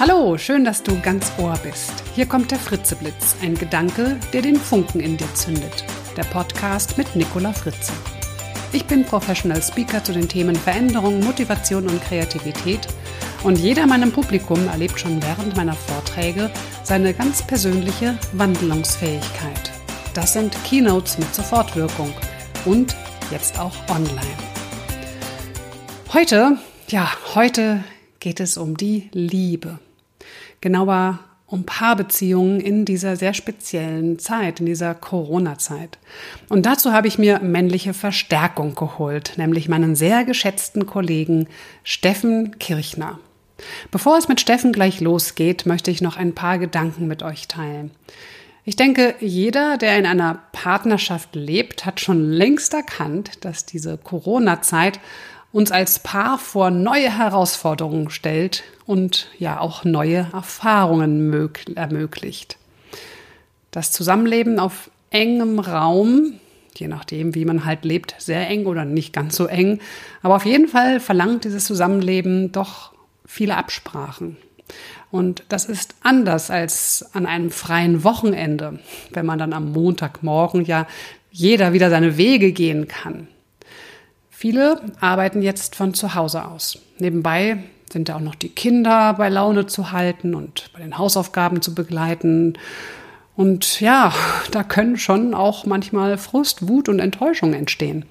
Hallo, schön, dass du ganz Ohr bist. Hier kommt der Fritzeblitz, ein Gedanke, der den Funken in dir zündet. Der Podcast mit Nicola Fritze. Ich bin Professional Speaker zu den Themen Veränderung, Motivation und Kreativität und jeder in meinem Publikum erlebt schon während meiner Vorträge seine ganz persönliche Wandlungsfähigkeit. Das sind Keynotes mit Sofortwirkung und jetzt auch online. Heute, ja, heute geht es um die Liebe genauer um Paarbeziehungen in dieser sehr speziellen Zeit, in dieser Corona-Zeit. Und dazu habe ich mir männliche Verstärkung geholt, nämlich meinen sehr geschätzten Kollegen Steffen Kirchner. Bevor es mit Steffen gleich losgeht, möchte ich noch ein paar Gedanken mit euch teilen. Ich denke, jeder, der in einer Partnerschaft lebt, hat schon längst erkannt, dass diese Corona-Zeit uns als Paar vor neue Herausforderungen stellt und ja auch neue Erfahrungen ermöglicht. Das Zusammenleben auf engem Raum, je nachdem, wie man halt lebt, sehr eng oder nicht ganz so eng, aber auf jeden Fall verlangt dieses Zusammenleben doch viele Absprachen. Und das ist anders als an einem freien Wochenende, wenn man dann am Montagmorgen ja jeder wieder seine Wege gehen kann. Viele arbeiten jetzt von zu Hause aus. Nebenbei sind da auch noch die Kinder bei Laune zu halten und bei den Hausaufgaben zu begleiten. Und ja, da können schon auch manchmal Frust, Wut und Enttäuschung entstehen.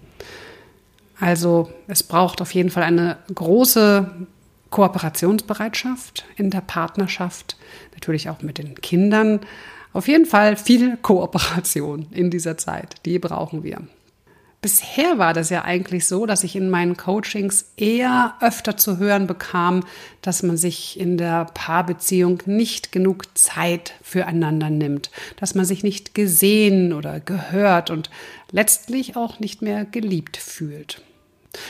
Also es braucht auf jeden Fall eine große Kooperationsbereitschaft in der Partnerschaft, natürlich auch mit den Kindern. Auf jeden Fall viel Kooperation in dieser Zeit, die brauchen wir. Bisher war das ja eigentlich so, dass ich in meinen Coachings eher öfter zu hören bekam, dass man sich in der Paarbeziehung nicht genug Zeit füreinander nimmt, dass man sich nicht gesehen oder gehört und letztlich auch nicht mehr geliebt fühlt.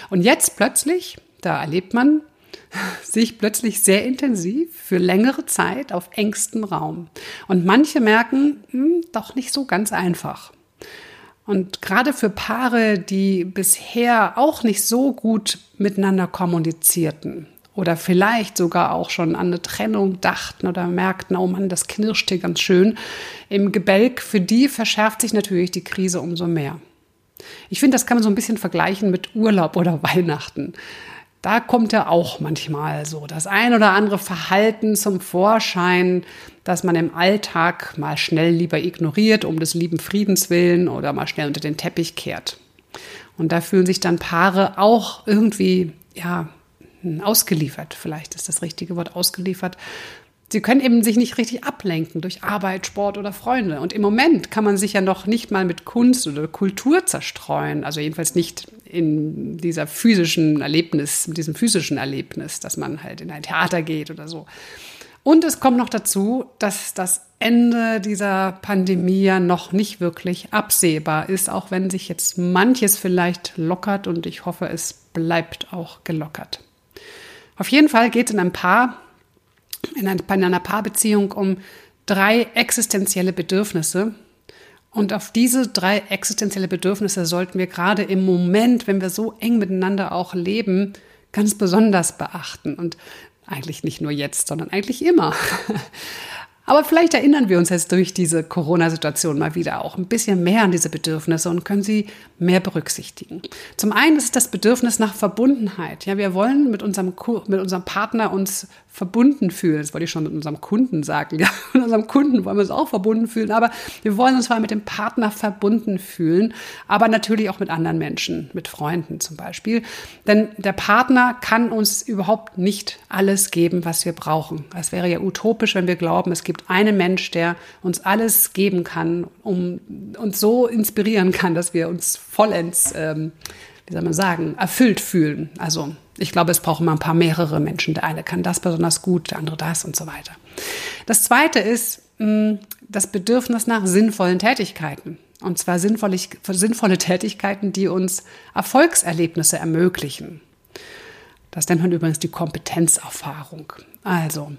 Und jetzt plötzlich, da erlebt man sich plötzlich sehr intensiv für längere Zeit auf engstem Raum. Und manche merken, hm, doch nicht so ganz einfach. Und gerade für Paare, die bisher auch nicht so gut miteinander kommunizierten oder vielleicht sogar auch schon an eine Trennung dachten oder merkten, oh Mann, das knirscht hier ganz schön im Gebälk, für die verschärft sich natürlich die Krise umso mehr. Ich finde, das kann man so ein bisschen vergleichen mit Urlaub oder Weihnachten da kommt ja auch manchmal so das ein oder andere Verhalten zum Vorschein, das man im Alltag mal schnell lieber ignoriert, um des lieben Friedens willen oder mal schnell unter den Teppich kehrt. Und da fühlen sich dann Paare auch irgendwie, ja, ausgeliefert, vielleicht ist das richtige Wort ausgeliefert, Sie können eben sich nicht richtig ablenken durch Arbeit, Sport oder Freunde. Und im Moment kann man sich ja noch nicht mal mit Kunst oder Kultur zerstreuen. Also jedenfalls nicht in dieser physischen Erlebnis, mit diesem physischen Erlebnis, dass man halt in ein Theater geht oder so. Und es kommt noch dazu, dass das Ende dieser Pandemie ja noch nicht wirklich absehbar ist, auch wenn sich jetzt manches vielleicht lockert und ich hoffe, es bleibt auch gelockert. Auf jeden Fall geht es in ein paar in einer, Paarbeziehung um drei existenzielle Bedürfnisse. Und auf diese drei existenzielle Bedürfnisse sollten wir gerade im Moment, wenn wir so eng miteinander auch leben, ganz besonders beachten. Und eigentlich nicht nur jetzt, sondern eigentlich immer. Aber vielleicht erinnern wir uns jetzt durch diese Corona-Situation mal wieder auch ein bisschen mehr an diese Bedürfnisse und können sie mehr berücksichtigen. Zum einen ist das Bedürfnis nach Verbundenheit. Ja, wir wollen mit unserem, mit unserem Partner uns verbunden fühlen. Das wollte ich schon mit unserem Kunden sagen. Ja, mit unserem Kunden wollen wir uns auch verbunden fühlen, aber wir wollen uns zwar mit dem Partner verbunden fühlen, aber natürlich auch mit anderen Menschen, mit Freunden zum Beispiel. Denn der Partner kann uns überhaupt nicht alles geben, was wir brauchen. Es wäre ja utopisch, wenn wir glauben, es gibt einen Mensch, der uns alles geben kann, um uns so inspirieren kann, dass wir uns vollends, ähm, wie soll man sagen, erfüllt fühlen. Also ich glaube, es brauchen mal ein paar mehrere Menschen. Der eine kann das besonders gut, der andere das und so weiter. Das zweite ist mh, hm, das Bedürfnis nach sinnvollen Tätigkeiten. Und zwar sinnvolle, sinnvolle Tätigkeiten, die uns Erfolgserlebnisse ermöglichen. Das nennt man übrigens die Kompetenzerfahrung. Also,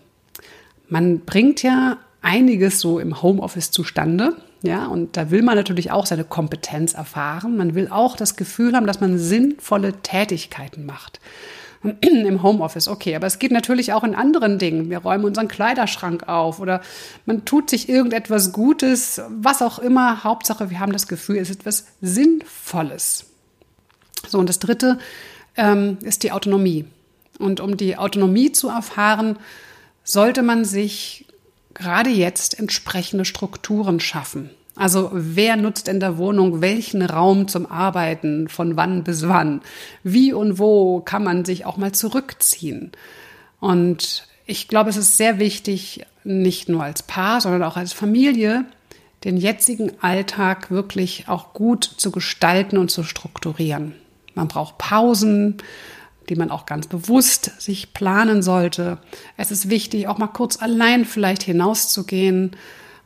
man bringt ja einiges so im Homeoffice zustande. Ja, und da will man natürlich auch seine Kompetenz erfahren. Man will auch das Gefühl haben, dass man sinnvolle Tätigkeiten macht. im Homeoffice, okay. Aber es geht natürlich auch in anderen Dingen. Wir räumen unseren Kleiderschrank auf oder man tut sich irgendetwas Gutes, was auch immer. Hauptsache, wir haben das Gefühl, es ist etwas Sinnvolles. So, und das Dritte ähm, ist die Autonomie. Und um die Autonomie zu erfahren, sollte man sich gerade jetzt entsprechende Strukturen schaffen. Also wer nutzt in der Wohnung welchen Raum zum Arbeiten, von wann bis wann? Wie und wo kann man sich auch mal zurückziehen? Und ich glaube, es ist sehr wichtig, nicht nur als Paar, sondern auch als Familie, den jetzigen Alltag wirklich auch gut zu gestalten und zu strukturieren. Man braucht Pausen, die man auch ganz bewusst sich planen sollte. Es ist wichtig, auch mal kurz allein vielleicht hinauszugehen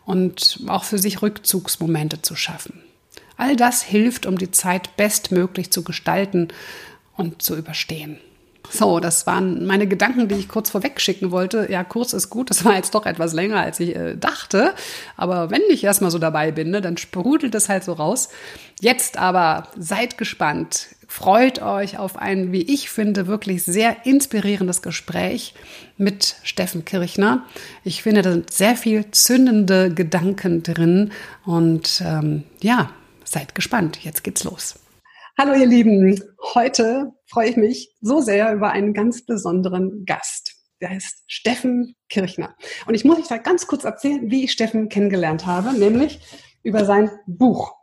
und auch für sich Rückzugsmomente zu schaffen. All das hilft, um die Zeit bestmöglich zu gestalten und zu überstehen. So, das waren meine Gedanken, die ich kurz vorweg schicken wollte. Ja, kurz ist gut. Das war jetzt doch etwas länger, als ich äh, dachte. Aber wenn ich erstmal so dabei bin, ne, dann sprudelt es halt so raus. Jetzt aber seid gespannt. Freut euch auf ein, wie ich finde, wirklich sehr inspirierendes Gespräch mit Steffen Kirchner. Ich finde, da sind sehr viel zündende Gedanken drin. Und ähm, ja, seid gespannt. Jetzt geht's los. Hallo ihr Lieben, heute freue ich mich so sehr über einen ganz besonderen Gast. Der heißt Steffen Kirchner. Und ich muss euch da ganz kurz erzählen, wie ich Steffen kennengelernt habe, nämlich über sein Buch.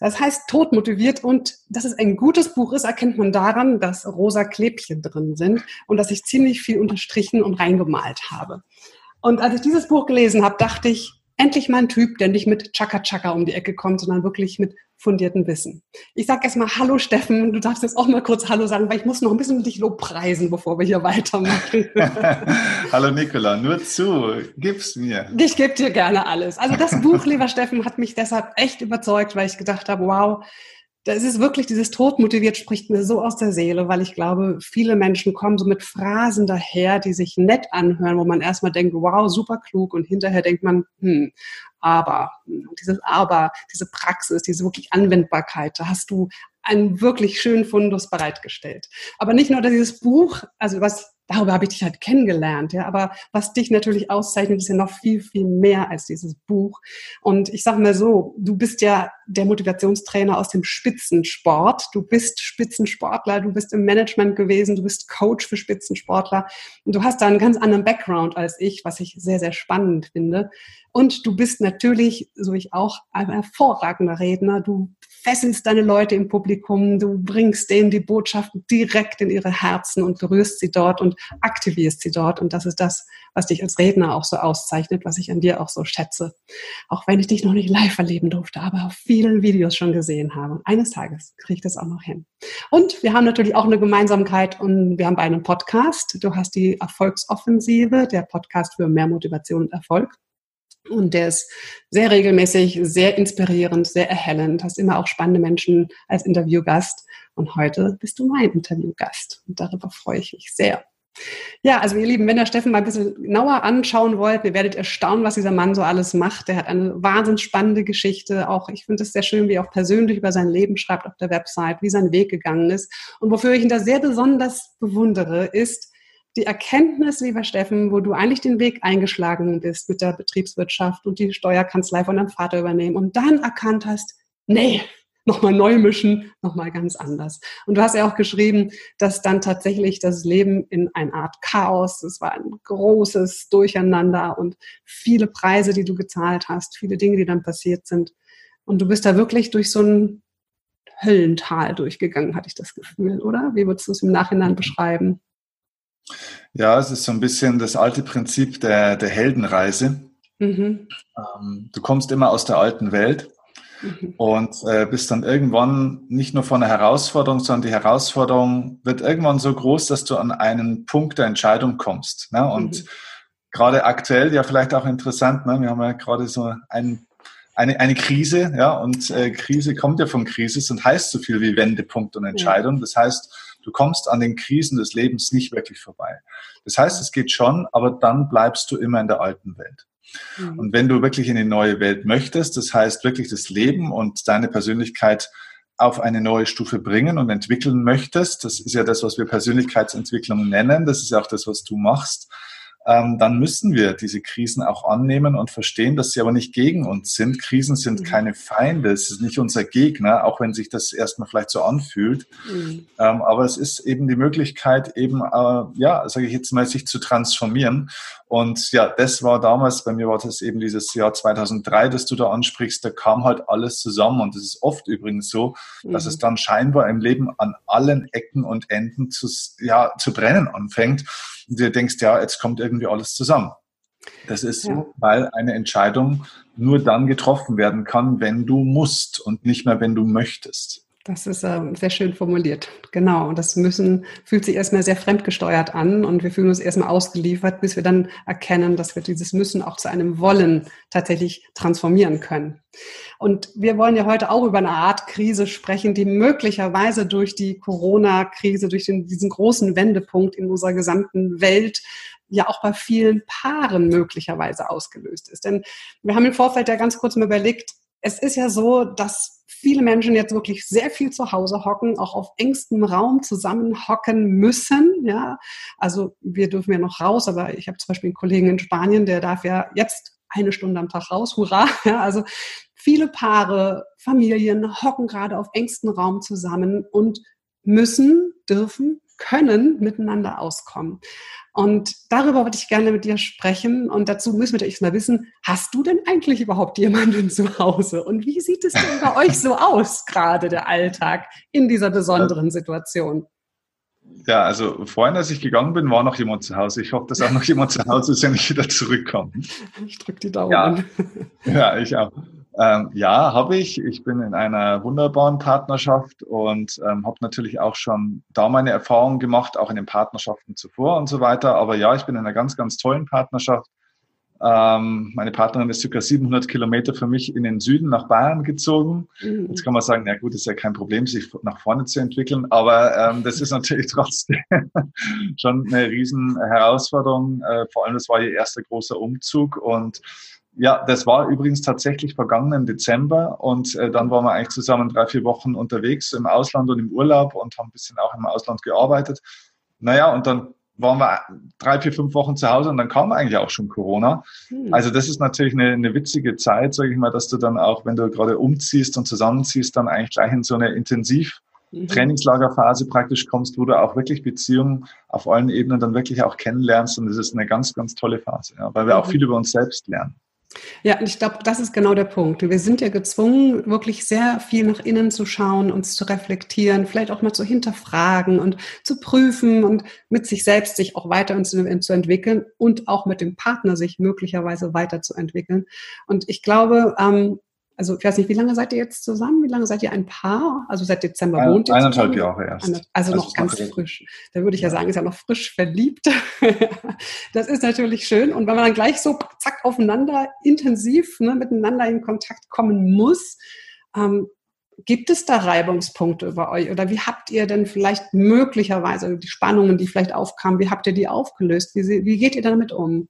Das heißt Tod motiviert und dass es ein gutes Buch ist, erkennt man daran, dass rosa Klebchen drin sind und dass ich ziemlich viel unterstrichen und reingemalt habe. Und als ich dieses Buch gelesen habe, dachte ich, endlich mal ein Typ, der nicht mit Chaka Chaka um die Ecke kommt, sondern wirklich mit fundierten Wissen. Ich sage erstmal Hallo Steffen, du darfst jetzt auch mal kurz Hallo sagen, weil ich muss noch ein bisschen dich lobpreisen, bevor wir hier weitermachen. Hallo Nicola, nur zu, gib's mir. Ich gebe dir gerne alles. Also das Buch, lieber Steffen, hat mich deshalb echt überzeugt, weil ich gedacht habe, wow, das ist wirklich dieses Tod motiviert, spricht mir so aus der Seele, weil ich glaube, viele Menschen kommen so mit Phrasen daher, die sich nett anhören, wo man erstmal denkt, wow, super klug und hinterher denkt man, hm, aber, dieses Aber, diese Praxis, diese wirklich Anwendbarkeit, da hast du einen wirklich schönen Fundus bereitgestellt. Aber nicht nur dieses Buch, also was darüber habe ich dich halt kennengelernt, ja. Aber was dich natürlich auszeichnet, ist ja noch viel, viel mehr als dieses Buch. Und ich sage mal so, du bist ja der Motivationstrainer aus dem Spitzensport. Du bist Spitzensportler, du bist im Management gewesen, du bist Coach für Spitzensportler. Und du hast da einen ganz anderen Background als ich, was ich sehr, sehr spannend finde. Und du bist natürlich, so ich auch, ein hervorragender Redner. Du fesselst deine Leute im Publikum, du bringst denen die Botschaften direkt in ihre Herzen und berührst sie dort und aktivierst sie dort. Und das ist das, was dich als Redner auch so auszeichnet, was ich an dir auch so schätze. Auch wenn ich dich noch nicht live erleben durfte, aber auf vielen Videos schon gesehen habe. Eines Tages kriege ich das auch noch hin. Und wir haben natürlich auch eine Gemeinsamkeit und wir haben beide einen Podcast. Du hast die Erfolgsoffensive, der Podcast für mehr Motivation und Erfolg. Und der ist sehr regelmäßig, sehr inspirierend, sehr erhellend. Hast immer auch spannende Menschen als Interviewgast. Und heute bist du mein Interviewgast. Und darüber freue ich mich sehr. Ja, also ihr Lieben, wenn ihr Steffen mal ein bisschen genauer anschauen wollt, ihr werdet erstaunen, was dieser Mann so alles macht. Der hat eine wahnsinnig spannende Geschichte. Auch ich finde es sehr schön, wie er auch persönlich über sein Leben schreibt auf der Website, wie sein Weg gegangen ist. Und wofür ich ihn da sehr besonders bewundere, ist, die Erkenntnis, lieber Steffen, wo du eigentlich den Weg eingeschlagen bist mit der Betriebswirtschaft und die Steuerkanzlei von deinem Vater übernehmen und dann erkannt hast, nee, nochmal neu mischen, nochmal ganz anders. Und du hast ja auch geschrieben, dass dann tatsächlich das Leben in eine Art Chaos, es war ein großes Durcheinander und viele Preise, die du gezahlt hast, viele Dinge, die dann passiert sind. Und du bist da wirklich durch so ein Höllental durchgegangen, hatte ich das Gefühl, oder? Wie würdest du es im Nachhinein beschreiben? Ja, es ist so ein bisschen das alte Prinzip der, der Heldenreise. Mhm. Ähm, du kommst immer aus der alten Welt mhm. und äh, bist dann irgendwann nicht nur vor einer Herausforderung, sondern die Herausforderung wird irgendwann so groß, dass du an einen Punkt der Entscheidung kommst. Ne? Und mhm. gerade aktuell, ja vielleicht auch interessant, ne? wir haben ja gerade so ein eine, eine Krise, ja, und äh, Krise kommt ja von Krise und heißt so viel wie Wendepunkt und Entscheidung. Das heißt, Du kommst an den Krisen des Lebens nicht wirklich vorbei. Das heißt, es geht schon, aber dann bleibst du immer in der alten Welt. Mhm. Und wenn du wirklich in die neue Welt möchtest, das heißt wirklich das Leben und deine Persönlichkeit auf eine neue Stufe bringen und entwickeln möchtest, das ist ja das, was wir Persönlichkeitsentwicklung nennen, das ist ja auch das, was du machst, dann müssen wir diese Krisen auch annehmen und verstehen, dass sie aber nicht gegen uns sind. Krisen sind mhm. keine Feinde, es ist nicht unser Gegner, auch wenn sich das erstmal vielleicht so anfühlt. Mhm. Ähm, aber es ist eben die Möglichkeit, eben, äh, ja, sage ich jetzt mal, sich zu transformieren. Und ja, das war damals, bei mir war das eben dieses Jahr 2003, das du da ansprichst, da kam halt alles zusammen. Und es ist oft übrigens so, mhm. dass es dann scheinbar im Leben an allen Ecken und Enden zu, ja, zu brennen anfängt. Und du denkst, ja, jetzt kommt irgendwie alles zusammen. Das ist so, ja. weil eine Entscheidung nur dann getroffen werden kann, wenn du musst und nicht mehr, wenn du möchtest. Das ist äh, sehr schön formuliert. Genau. Und das Müssen fühlt sich erstmal sehr fremdgesteuert an und wir fühlen uns erstmal ausgeliefert, bis wir dann erkennen, dass wir dieses Müssen auch zu einem Wollen tatsächlich transformieren können. Und wir wollen ja heute auch über eine Art Krise sprechen, die möglicherweise durch die Corona-Krise, durch den, diesen großen Wendepunkt in unserer gesamten Welt ja auch bei vielen Paaren möglicherweise ausgelöst ist. Denn wir haben im Vorfeld ja ganz kurz mal überlegt, es ist ja so, dass viele Menschen jetzt wirklich sehr viel zu Hause hocken, auch auf engstem Raum zusammen hocken müssen. Ja, also wir dürfen ja noch raus, aber ich habe zum Beispiel einen Kollegen in Spanien, der darf ja jetzt eine Stunde am Tag raus. Hurra! Ja, also viele Paare, Familien hocken gerade auf engstem Raum zusammen und müssen, dürfen, können miteinander auskommen. Und darüber würde ich gerne mit dir sprechen. Und dazu müssen wir natürlich mal wissen, hast du denn eigentlich überhaupt jemanden zu Hause? Und wie sieht es denn bei euch so aus, gerade der Alltag in dieser besonderen Situation? Ja, also vorhin, als ich gegangen bin, war noch jemand zu Hause. Ich hoffe, dass auch noch jemand zu Hause ist, wenn ich wieder zurückkomme. Ich drücke die Daumen. Ja, ja ich auch. Ähm, ja, habe ich. Ich bin in einer wunderbaren Partnerschaft und ähm, habe natürlich auch schon da meine Erfahrungen gemacht, auch in den Partnerschaften zuvor und so weiter. Aber ja, ich bin in einer ganz, ganz tollen Partnerschaft. Ähm, meine Partnerin ist circa 700 Kilometer für mich in den Süden nach Bayern gezogen. Mhm. Jetzt kann man sagen, na gut, ist ja kein Problem, sich nach vorne zu entwickeln, aber ähm, das ist natürlich trotzdem schon eine riesen Herausforderung. Äh, vor allem, das war ihr erster großer Umzug und ja, das war übrigens tatsächlich vergangenen Dezember und äh, dann waren wir eigentlich zusammen drei, vier Wochen unterwegs im Ausland und im Urlaub und haben ein bisschen auch im Ausland gearbeitet. Naja, und dann waren wir drei, vier, fünf Wochen zu Hause und dann kam eigentlich auch schon Corona. Hm. Also das ist natürlich eine, eine witzige Zeit, sage ich mal, dass du dann auch, wenn du gerade umziehst und zusammenziehst, dann eigentlich gleich in so eine intensiv mhm. Trainingslagerphase praktisch kommst, wo du auch wirklich Beziehungen auf allen Ebenen dann wirklich auch kennenlernst und das ist eine ganz, ganz tolle Phase, ja, weil wir auch mhm. viel über uns selbst lernen. Ja, und ich glaube, das ist genau der Punkt. Wir sind ja gezwungen, wirklich sehr viel nach innen zu schauen, uns zu reflektieren, vielleicht auch mal zu hinterfragen und zu prüfen und mit sich selbst sich auch weiter zu entwickeln und auch mit dem Partner sich möglicherweise weiterzuentwickeln. Und ich glaube, ähm, also ich weiß nicht, wie lange seid ihr jetzt zusammen? Wie lange seid ihr ein Paar? Also seit Dezember ein, wohnt ihr Eineinhalb? Jahre erst. Also, also noch ganz frisch. Da würde ich ja sagen, ist ja noch frisch verliebt. das ist natürlich schön. Und wenn man dann gleich so zack aufeinander intensiv ne, miteinander in Kontakt kommen muss, ähm, gibt es da Reibungspunkte bei euch? Oder wie habt ihr denn vielleicht möglicherweise die Spannungen, die vielleicht aufkamen, wie habt ihr die aufgelöst? Wie, wie geht ihr damit um?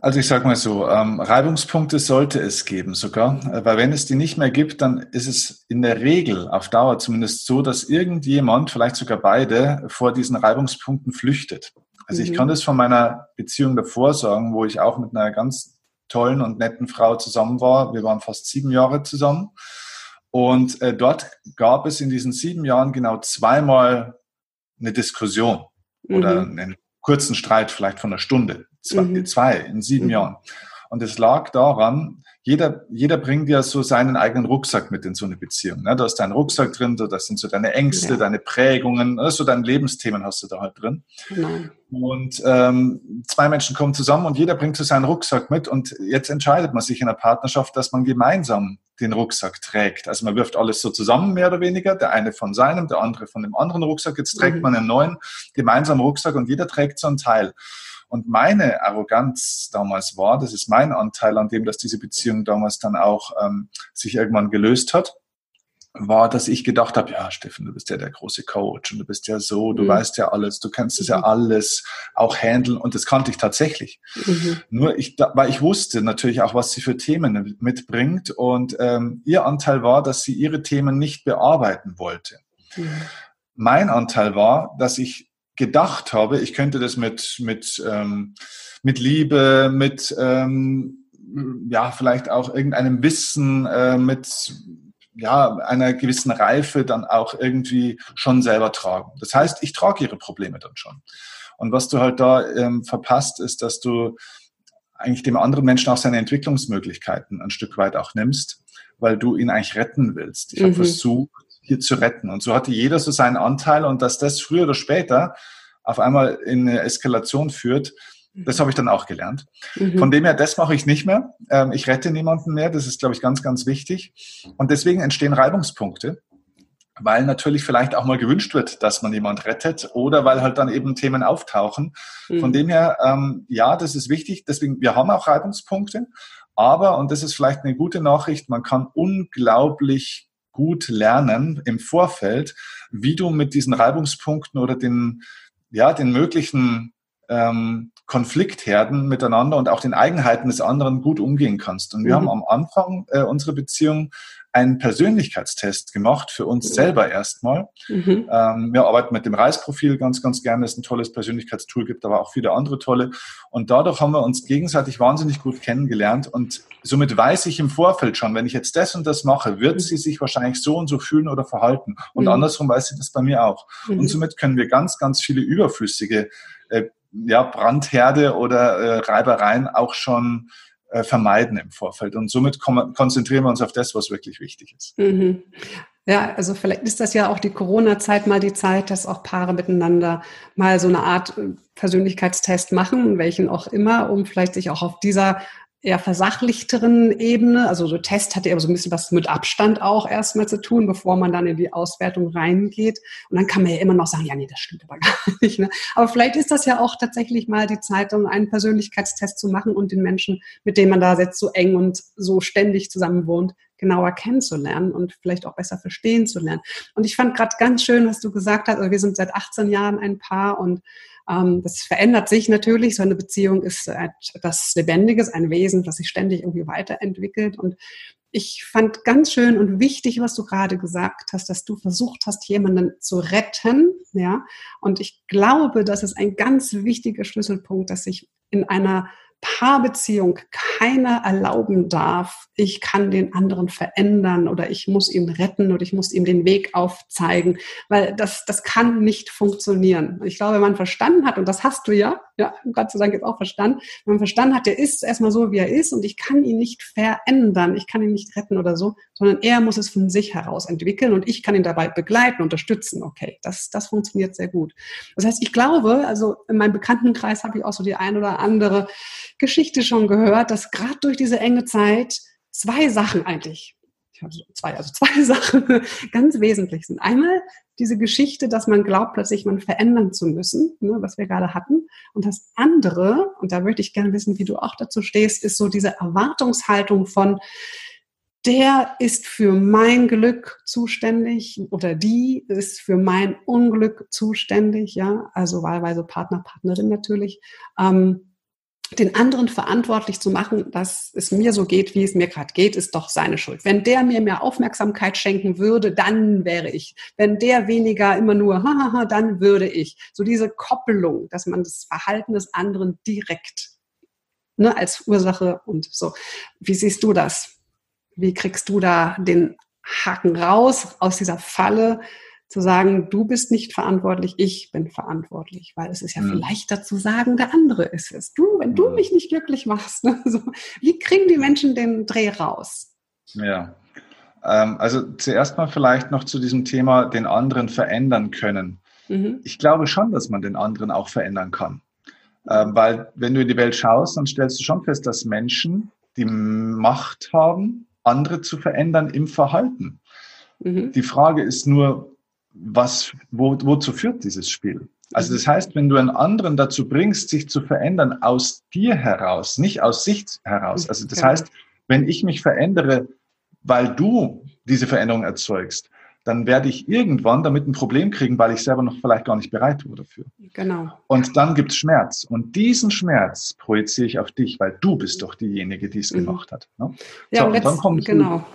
Also ich sage mal so, ähm, Reibungspunkte sollte es geben sogar, äh, weil wenn es die nicht mehr gibt, dann ist es in der Regel auf Dauer zumindest so, dass irgendjemand, vielleicht sogar beide, vor diesen Reibungspunkten flüchtet. Also mhm. ich kann das von meiner Beziehung davor sagen, wo ich auch mit einer ganz tollen und netten Frau zusammen war. Wir waren fast sieben Jahre zusammen. Und äh, dort gab es in diesen sieben Jahren genau zweimal eine Diskussion mhm. oder einen kurzen Streit vielleicht von einer Stunde zwei, mhm. zwei in sieben mhm. Jahren. Und es lag daran, jeder, jeder bringt ja so seinen eigenen Rucksack mit in so eine Beziehung. Ne? Da ist dein Rucksack drin, da sind so deine Ängste, ja. deine Prägungen, ne? so deine Lebensthemen hast du da halt drin. Genau. Und ähm, zwei Menschen kommen zusammen und jeder bringt so seinen Rucksack mit. Und jetzt entscheidet man sich in der Partnerschaft, dass man gemeinsam den Rucksack trägt. Also man wirft alles so zusammen, mehr oder weniger. Der eine von seinem, der andere von dem anderen Rucksack. Jetzt trägt mhm. man einen neuen gemeinsamen Rucksack und jeder trägt so einen Teil. Und meine Arroganz damals war, das ist mein Anteil an dem, dass diese Beziehung damals dann auch ähm, sich irgendwann gelöst hat. war, dass ich gedacht habe, ja, Steffen, du bist ja der große Coach und du bist ja so, du mhm. weißt ja alles, du kannst es ja mhm. alles auch handeln und das kannte ich tatsächlich. Mhm. Nur ich, weil ich wusste natürlich auch, was sie für Themen mitbringt und ähm, ihr Anteil war, dass sie ihre Themen nicht bearbeiten wollte. Mhm. Mein Anteil war, dass ich gedacht habe, ich könnte das mit, mit, ähm, mit Liebe, mit ähm, ja, vielleicht auch irgendeinem Wissen, äh, mit ja, einer gewissen Reife dann auch irgendwie schon selber tragen. Das heißt, ich trage ihre Probleme dann schon. Und was du halt da ähm, verpasst, ist, dass du eigentlich dem anderen Menschen auch seine Entwicklungsmöglichkeiten ein Stück weit auch nimmst, weil du ihn eigentlich retten willst. Ich mhm. habe versucht, hier zu retten. Und so hatte jeder so seinen Anteil und dass das früher oder später auf einmal in eine Eskalation führt, das habe ich dann auch gelernt. Mhm. Von dem her, das mache ich nicht mehr. Ähm, ich rette niemanden mehr. Das ist, glaube ich, ganz, ganz wichtig. Und deswegen entstehen Reibungspunkte, weil natürlich vielleicht auch mal gewünscht wird, dass man jemand rettet oder weil halt dann eben Themen auftauchen. Mhm. Von dem her, ähm, ja, das ist wichtig. Deswegen, wir haben auch Reibungspunkte. Aber, und das ist vielleicht eine gute Nachricht, man kann unglaublich gut lernen im Vorfeld, wie du mit diesen Reibungspunkten oder den, ja, den möglichen ähm, Konfliktherden miteinander und auch den Eigenheiten des anderen gut umgehen kannst. Und wir mhm. haben am Anfang äh, unserer Beziehung einen Persönlichkeitstest gemacht für uns mhm. selber erstmal. Mhm. Ähm, wir arbeiten mit dem Reisprofil ganz, ganz gerne, ist ein tolles Persönlichkeitstool, gibt aber auch viele andere tolle. Und dadurch haben wir uns gegenseitig wahnsinnig gut kennengelernt und somit weiß ich im Vorfeld schon, wenn ich jetzt das und das mache, wird mhm. sie sich wahrscheinlich so und so fühlen oder verhalten. Und mhm. andersrum weiß sie das bei mir auch. Und mhm. somit können wir ganz, ganz viele überflüssige äh, ja, Brandherde oder äh, Reibereien auch schon äh, vermeiden im Vorfeld. Und somit konzentrieren wir uns auf das, was wirklich wichtig ist. Mhm. Ja, also vielleicht ist das ja auch die Corona-Zeit mal die Zeit, dass auch Paare miteinander mal so eine Art äh, Persönlichkeitstest machen, welchen auch immer, um vielleicht sich auch auf dieser eher versachlichteren Ebene. Also so Test hat ja so ein bisschen was mit Abstand auch erstmal zu tun, bevor man dann in die Auswertung reingeht. Und dann kann man ja immer noch sagen, ja, nee, das stimmt aber gar nicht. Ne? Aber vielleicht ist das ja auch tatsächlich mal die Zeit, um einen Persönlichkeitstest zu machen und den Menschen, mit denen man da jetzt so eng und so ständig zusammen wohnt, genauer kennenzulernen und vielleicht auch besser verstehen zu lernen. Und ich fand gerade ganz schön, was du gesagt hast, also wir sind seit 18 Jahren ein Paar und das verändert sich natürlich. So eine Beziehung ist etwas Lebendiges, ein Wesen, das sich ständig irgendwie weiterentwickelt. Und ich fand ganz schön und wichtig, was du gerade gesagt hast, dass du versucht hast, jemanden zu retten, ja. Und ich glaube, das ist ein ganz wichtiger Schlüsselpunkt, dass sich in einer Paarbeziehung keiner erlauben darf, ich kann den anderen verändern oder ich muss ihn retten oder ich muss ihm den Weg aufzeigen, weil das, das kann nicht funktionieren. Ich glaube, wenn man verstanden hat, und das hast du ja, ja, Gott sei Dank jetzt auch verstanden, wenn man verstanden hat, der ist erstmal so, wie er ist und ich kann ihn nicht verändern, ich kann ihn nicht retten oder so, sondern er muss es von sich heraus entwickeln und ich kann ihn dabei begleiten, unterstützen. Okay, das, das funktioniert sehr gut. Das heißt, ich glaube, also in meinem Bekanntenkreis habe ich auch so die ein oder andere Geschichte schon gehört, dass gerade durch diese enge Zeit zwei Sachen eigentlich, ich habe zwei, also zwei Sachen ganz wesentlich sind. Einmal diese Geschichte, dass man glaubt, plötzlich man verändern zu müssen, ne, was wir gerade hatten. Und das andere, und da würde ich gerne wissen, wie du auch dazu stehst, ist so diese Erwartungshaltung von, der ist für mein Glück zuständig oder die ist für mein Unglück zuständig, ja, also wahlweise Partner, Partnerin natürlich. Ähm, den anderen verantwortlich zu machen, dass es mir so geht, wie es mir gerade geht, ist doch seine Schuld. Wenn der mir mehr Aufmerksamkeit schenken würde, dann wäre ich. Wenn der weniger immer nur, hahaha, dann würde ich. So diese Koppelung, dass man das Verhalten des anderen direkt ne, als Ursache und so. Wie siehst du das? Wie kriegst du da den Haken raus aus dieser Falle? Zu sagen, du bist nicht verantwortlich, ich bin verantwortlich, weil es ist ja mhm. viel leichter zu sagen, der andere ist es. Du, wenn du mhm. mich nicht glücklich machst. Ne? So, wie kriegen die Menschen den Dreh raus? Ja, ähm, also zuerst mal vielleicht noch zu diesem Thema, den anderen verändern können. Mhm. Ich glaube schon, dass man den anderen auch verändern kann. Ähm, weil wenn du in die Welt schaust, dann stellst du schon fest, dass Menschen die Macht haben, andere zu verändern im Verhalten. Mhm. Die Frage ist nur, was, wo, wozu führt dieses Spiel? Also das heißt, wenn du einen anderen dazu bringst, sich zu verändern aus dir heraus, nicht aus sich heraus. Also das heißt, wenn ich mich verändere, weil du diese Veränderung erzeugst, dann werde ich irgendwann damit ein Problem kriegen, weil ich selber noch vielleicht gar nicht bereit war dafür. Genau. Und dann gibt es Schmerz. Und diesen Schmerz projiziere ich auf dich, weil du bist doch diejenige, die es mhm. gemacht hat. Ne? Ja, so, und, jetzt, dann kommen genau.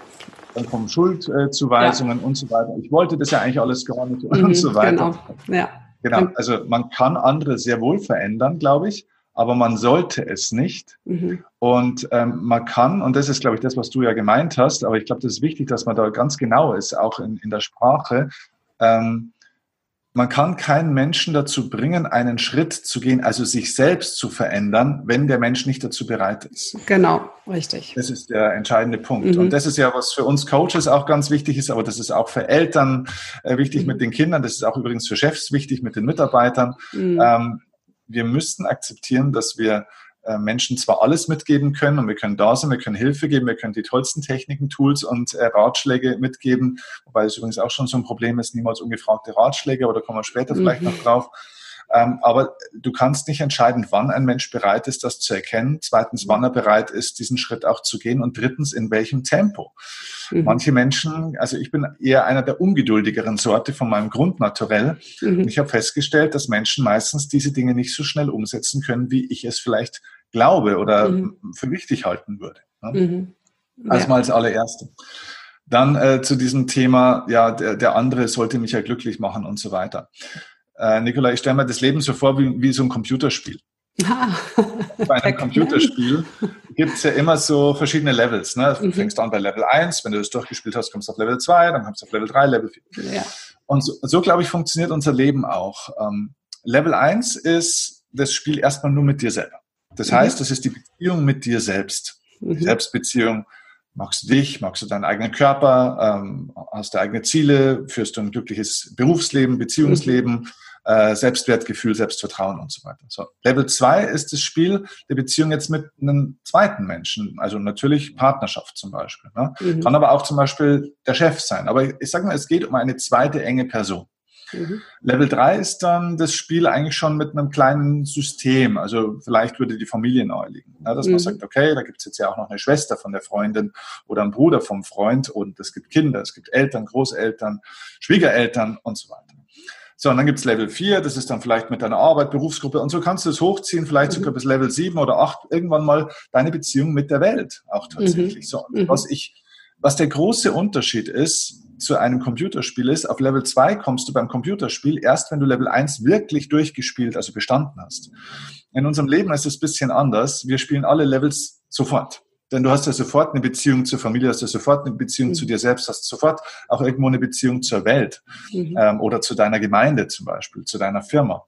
Dann kommen Schuldzuweisungen ja. und so weiter. Ich wollte das ja eigentlich alles gar nicht mhm, und so weiter. Genau. Ja. Genau. Also man kann andere sehr wohl verändern, glaube ich aber man sollte es nicht. Mhm. Und ähm, man kann, und das ist, glaube ich, das, was du ja gemeint hast, aber ich glaube, das ist wichtig, dass man da ganz genau ist, auch in, in der Sprache. Ähm, man kann keinen Menschen dazu bringen, einen Schritt zu gehen, also sich selbst zu verändern, wenn der Mensch nicht dazu bereit ist. Genau, richtig. Das ist der entscheidende Punkt. Mhm. Und das ist ja, was für uns Coaches auch ganz wichtig ist, aber das ist auch für Eltern äh, wichtig mhm. mit den Kindern, das ist auch übrigens für Chefs wichtig mit den Mitarbeitern. Mhm. Ähm, wir müssen akzeptieren, dass wir äh, Menschen zwar alles mitgeben können und wir können da sein, wir können Hilfe geben, wir können die tollsten Techniken, Tools und äh, Ratschläge mitgeben, wobei es übrigens auch schon so ein Problem ist, niemals ungefragte Ratschläge, aber da kommen wir später mhm. vielleicht noch drauf. Ähm, aber du kannst nicht entscheiden, wann ein Mensch bereit ist, das zu erkennen. Zweitens, wann er bereit ist, diesen Schritt auch zu gehen. Und drittens, in welchem Tempo. Mhm. Manche Menschen, also ich bin eher einer der ungeduldigeren Sorte von meinem Grundnaturell. Mhm. Und ich habe festgestellt, dass Menschen meistens diese Dinge nicht so schnell umsetzen können, wie ich es vielleicht glaube oder mhm. für wichtig halten würde. Ne? Mhm. Ja. Also mal als allererste. Dann äh, zu diesem Thema, ja, der, der andere sollte mich ja glücklich machen und so weiter. Äh, Nicola, ich stelle mir das Leben so vor wie, wie so ein Computerspiel. Ah, bei einem Computerspiel gibt es ja immer so verschiedene Levels. Ne? Du mhm. fängst an bei Level 1, wenn du das durchgespielt hast, kommst du auf Level 2, dann kommst du auf Level 3, Level 4. Ja. Und so, so glaube ich, funktioniert unser Leben auch. Ähm, Level 1 ist das Spiel erstmal nur mit dir selber. Das mhm. heißt, das ist die Beziehung mit dir selbst. Mhm. Selbstbeziehung. Magst du dich, magst du deinen eigenen Körper, ähm, hast du eigene Ziele, führst du ein glückliches Berufsleben, Beziehungsleben, mhm äh, Selbstwertgefühl, Selbstvertrauen und so weiter. So. Level 2 ist das Spiel der Beziehung jetzt mit einem zweiten Menschen, also natürlich Partnerschaft zum Beispiel. Ne? Mhm. Kann aber auch zum Beispiel der Chef sein. Aber ich sage mal, es geht um eine zweite enge Person. Mhm. Level 3 ist dann das Spiel eigentlich schon mit einem kleinen System. Also vielleicht würde die Familie nahe liegen. Ja, dass mhm. man sagt, okay, da gibt es jetzt ja auch noch eine Schwester von der Freundin oder einen Bruder vom Freund und es gibt Kinder, es gibt Eltern, Großeltern, Schwiegereltern und so weiter. So, und dann gibt's Level 4, das ist dann vielleicht mit deiner Arbeit, Berufsgruppe und so kannst du es hochziehen, vielleicht mhm. sogar bis Level 7 oder 8, irgendwann mal deine Beziehung mit der Welt auch tatsächlich. Mhm. So, mhm. was ich, was der große Unterschied ist zu einem Computerspiel ist, auf Level 2 kommst du beim Computerspiel erst, wenn du Level 1 wirklich durchgespielt, also bestanden hast. In unserem Leben ist es ein bisschen anders. Wir spielen alle Levels sofort. Denn du hast ja sofort eine Beziehung zur Familie, hast ja sofort eine Beziehung mhm. zu dir selbst, hast sofort auch irgendwo eine Beziehung zur Welt mhm. ähm, oder zu deiner Gemeinde zum Beispiel, zu deiner Firma.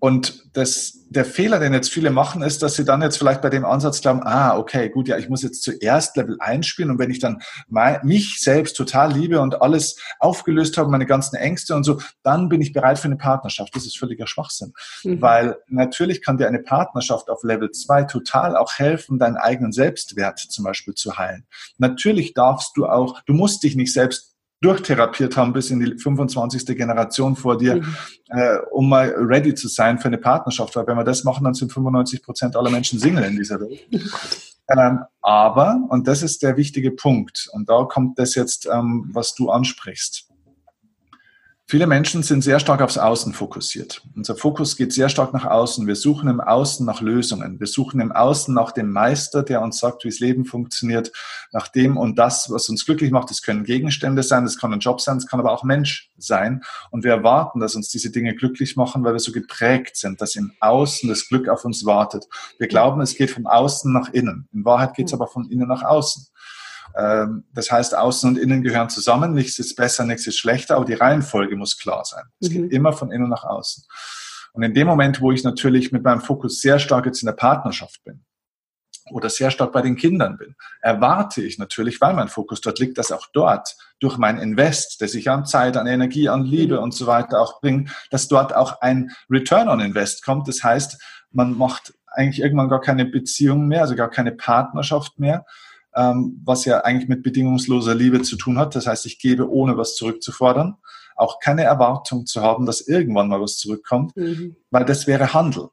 Und das, der Fehler, den jetzt viele machen, ist, dass sie dann jetzt vielleicht bei dem Ansatz glauben, ah, okay, gut, ja, ich muss jetzt zuerst Level 1 spielen und wenn ich dann mein, mich selbst total liebe und alles aufgelöst habe, meine ganzen Ängste und so, dann bin ich bereit für eine Partnerschaft. Das ist völliger Schwachsinn. Mhm. Weil natürlich kann dir eine Partnerschaft auf Level 2 total auch helfen, deinen eigenen Selbstwert zum Beispiel zu heilen. Natürlich darfst du auch, du musst dich nicht selbst durchtherapiert haben bis in die 25. Generation vor dir, mhm. äh, um mal ready zu sein für eine Partnerschaft. Weil wenn wir das machen, dann sind 95 Prozent aller Menschen Single in dieser Welt. ähm, aber, und das ist der wichtige Punkt, und da kommt das jetzt, ähm, was du ansprichst. Viele Menschen sind sehr stark aufs Außen fokussiert. Unser Fokus geht sehr stark nach außen. Wir suchen im Außen nach Lösungen. Wir suchen im Außen nach dem Meister, der uns sagt, wie das Leben funktioniert, nach dem und das, was uns glücklich macht. Das können Gegenstände sein, das kann ein Job sein, das kann aber auch Mensch sein. Und wir erwarten, dass uns diese Dinge glücklich machen, weil wir so geprägt sind, dass im Außen das Glück auf uns wartet. Wir glauben, es geht von außen nach innen. In Wahrheit geht es aber von innen nach außen. Ähm, das heißt, Außen und Innen gehören zusammen. Nichts ist besser, nichts ist schlechter, aber die Reihenfolge muss klar sein. Es mhm. geht immer von innen nach außen. Und in dem Moment, wo ich natürlich mit meinem Fokus sehr stark jetzt in der Partnerschaft bin, oder sehr stark bei den Kindern bin, erwarte ich natürlich, weil mein Fokus dort liegt, dass auch dort durch mein Invest, das ich an Zeit, an Energie, an Liebe mhm. und so weiter auch bringe, dass dort auch ein Return on Invest kommt. Das heißt, man macht eigentlich irgendwann gar keine Beziehung mehr, also gar keine Partnerschaft mehr, ähm, was ja eigentlich mit bedingungsloser Liebe zu tun hat. Das heißt, ich gebe, ohne was zurückzufordern, auch keine Erwartung zu haben, dass irgendwann mal was zurückkommt, mhm. weil das wäre Handel.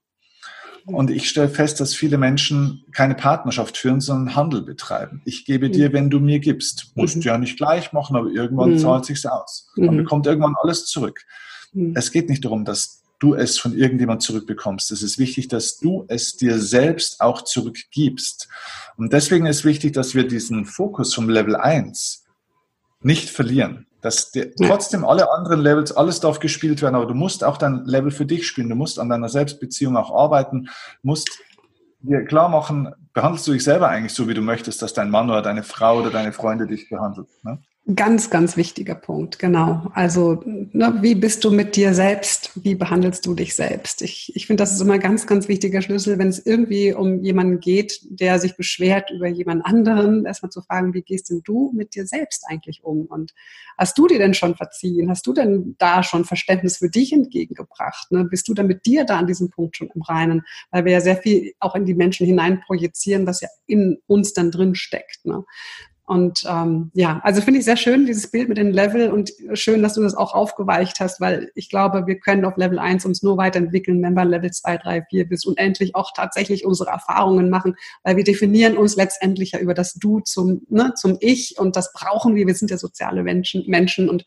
Und ich stelle fest, dass viele Menschen keine Partnerschaft führen, sondern Handel betreiben. Ich gebe dir, wenn du mir gibst. Musst mhm. du ja nicht gleich machen, aber irgendwann mhm. zahlt sich's aus. Man mhm. bekommt irgendwann alles zurück. Mhm. Es geht nicht darum, dass du es von irgendjemand zurückbekommst. Es ist wichtig, dass du es dir selbst auch zurückgibst. Und deswegen ist wichtig, dass wir diesen Fokus vom Level 1 nicht verlieren. Dass dir trotzdem alle anderen Levels, alles darf gespielt werden, aber du musst auch dein Level für dich spielen. Du musst an deiner Selbstbeziehung auch arbeiten, musst dir klar machen, behandelst du dich selber eigentlich so, wie du möchtest, dass dein Mann oder deine Frau oder deine Freunde dich behandelt. Ne? Ganz, ganz wichtiger Punkt, genau. Also, ne, wie bist du mit dir selbst? Wie behandelst du dich selbst? Ich, ich finde, das ist immer ein ganz, ganz wichtiger Schlüssel, wenn es irgendwie um jemanden geht, der sich beschwert über jemand anderen, erstmal zu fragen, wie gehst denn du mit dir selbst eigentlich um? Und hast du dir denn schon verziehen? Hast du denn da schon Verständnis für dich entgegengebracht? Ne? Bist du dann mit dir da an diesem Punkt schon im Reinen? Weil wir ja sehr viel auch in die Menschen hinein projizieren, was ja in uns dann drin steckt. Ne? Und ähm, ja, also finde ich sehr schön, dieses Bild mit den Level und schön, dass du das auch aufgeweicht hast, weil ich glaube, wir können auf Level 1 uns nur weiterentwickeln, wenn wir Level 2, 3, 4 bis unendlich auch tatsächlich unsere Erfahrungen machen, weil wir definieren uns letztendlich ja über das Du zum, ne, zum Ich und das brauchen wir. Wir sind ja soziale Menschen, Menschen und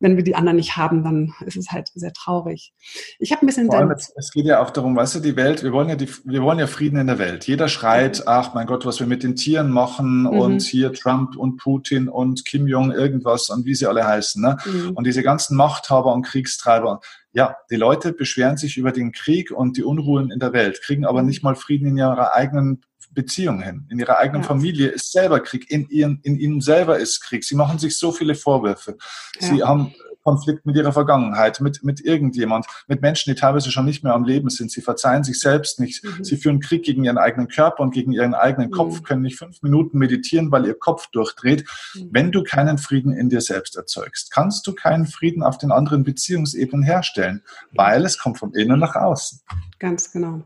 wenn wir die anderen nicht haben, dann ist es halt sehr traurig. Ich habe ein bisschen. Vor allem, es geht ja auch darum, weißt du, die Welt, wir wollen ja die, wir wollen ja Frieden in der Welt. Jeder schreit, mhm. ach mein Gott, was wir mit den Tieren machen mhm. und hier Trump und Putin und Kim Jong irgendwas und wie sie alle heißen, ne? Mhm. Und diese ganzen Machthaber und Kriegstreiber. Ja, die Leute beschweren sich über den Krieg und die Unruhen in der Welt, kriegen aber mhm. nicht mal Frieden in ihrer eigenen Beziehung hin. In ihrer eigenen ja. Familie ist selber Krieg, in, ihren, in ihnen selber ist Krieg. Sie machen sich so viele Vorwürfe. Ja. Sie haben Konflikt mit ihrer Vergangenheit, mit, mit irgendjemand, mit Menschen, die teilweise schon nicht mehr am Leben sind. Sie verzeihen sich selbst nicht. Mhm. Sie führen Krieg gegen ihren eigenen Körper und gegen ihren eigenen Kopf, mhm. können nicht fünf Minuten meditieren, weil ihr Kopf durchdreht. Mhm. Wenn du keinen Frieden in dir selbst erzeugst, kannst du keinen Frieden auf den anderen Beziehungsebenen herstellen, weil es kommt vom Innen nach außen. Ganz genau.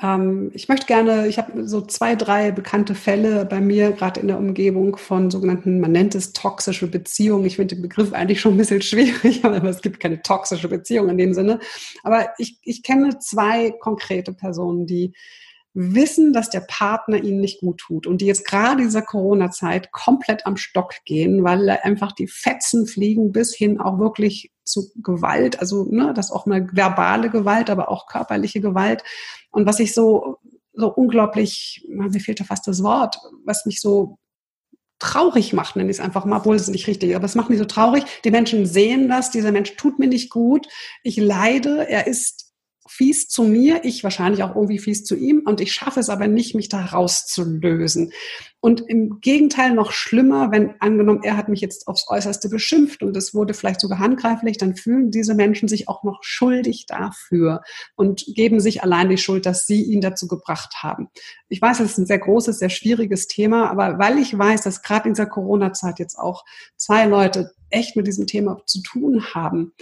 Ähm, ich möchte gerne, ich habe so zwei, drei bekannte Fälle bei mir, gerade in der Umgebung von sogenannten, man nennt es toxische Beziehungen. Ich finde den Begriff eigentlich schon ein bisschen schwierig, aber es gibt keine toxische Beziehung in dem Sinne. Aber ich, ich kenne zwei konkrete Personen, die wissen, dass der Partner ihnen nicht gut tut und die jetzt gerade dieser Corona-Zeit komplett am Stock gehen, weil einfach die Fetzen fliegen bis hin auch wirklich zu Gewalt, also ne, das auch mal verbale Gewalt, aber auch körperliche Gewalt. Und was ich so, so unglaublich, mir fehlt ja fast das Wort, was mich so traurig macht, nenne ich es einfach mal, obwohl es nicht richtig ist, aber es macht mich so traurig. Die Menschen sehen das, dieser Mensch tut mir nicht gut, ich leide, er ist fies zu mir, ich wahrscheinlich auch irgendwie fies zu ihm und ich schaffe es aber nicht, mich da rauszulösen. Und im Gegenteil noch schlimmer, wenn angenommen, er hat mich jetzt aufs Äußerste beschimpft und es wurde vielleicht sogar handgreiflich, dann fühlen diese Menschen sich auch noch schuldig dafür und geben sich allein die Schuld, dass sie ihn dazu gebracht haben. Ich weiß, es ist ein sehr großes, sehr schwieriges Thema, aber weil ich weiß, dass gerade in dieser Corona-Zeit jetzt auch zwei Leute echt mit diesem Thema zu tun haben,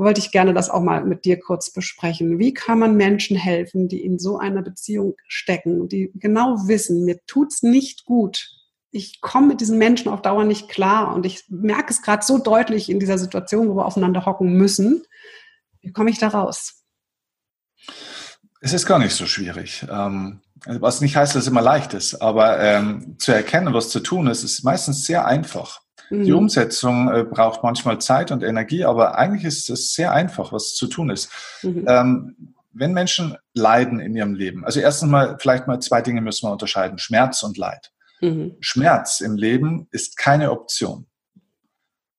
wollte ich gerne das auch mal mit dir kurz besprechen. Wie kann man Menschen helfen, die in so einer Beziehung stecken, die genau wissen, mir tut's nicht gut. Ich komme mit diesen Menschen auf Dauer nicht klar und ich merke es gerade so deutlich in dieser Situation, wo wir aufeinander hocken müssen. Wie komme ich da raus? Es ist gar nicht so schwierig. Ähm, was nicht heißt, dass es immer leicht ist, aber ähm, zu erkennen, was zu tun ist, ist meistens sehr einfach. Die mhm. Umsetzung äh, braucht manchmal Zeit und Energie, aber eigentlich ist es sehr einfach, was zu tun ist. Mhm. Ähm, wenn Menschen leiden in ihrem Leben, also erstens mal, vielleicht mal zwei Dinge müssen wir unterscheiden, Schmerz und Leid. Mhm. Schmerz im Leben ist keine Option.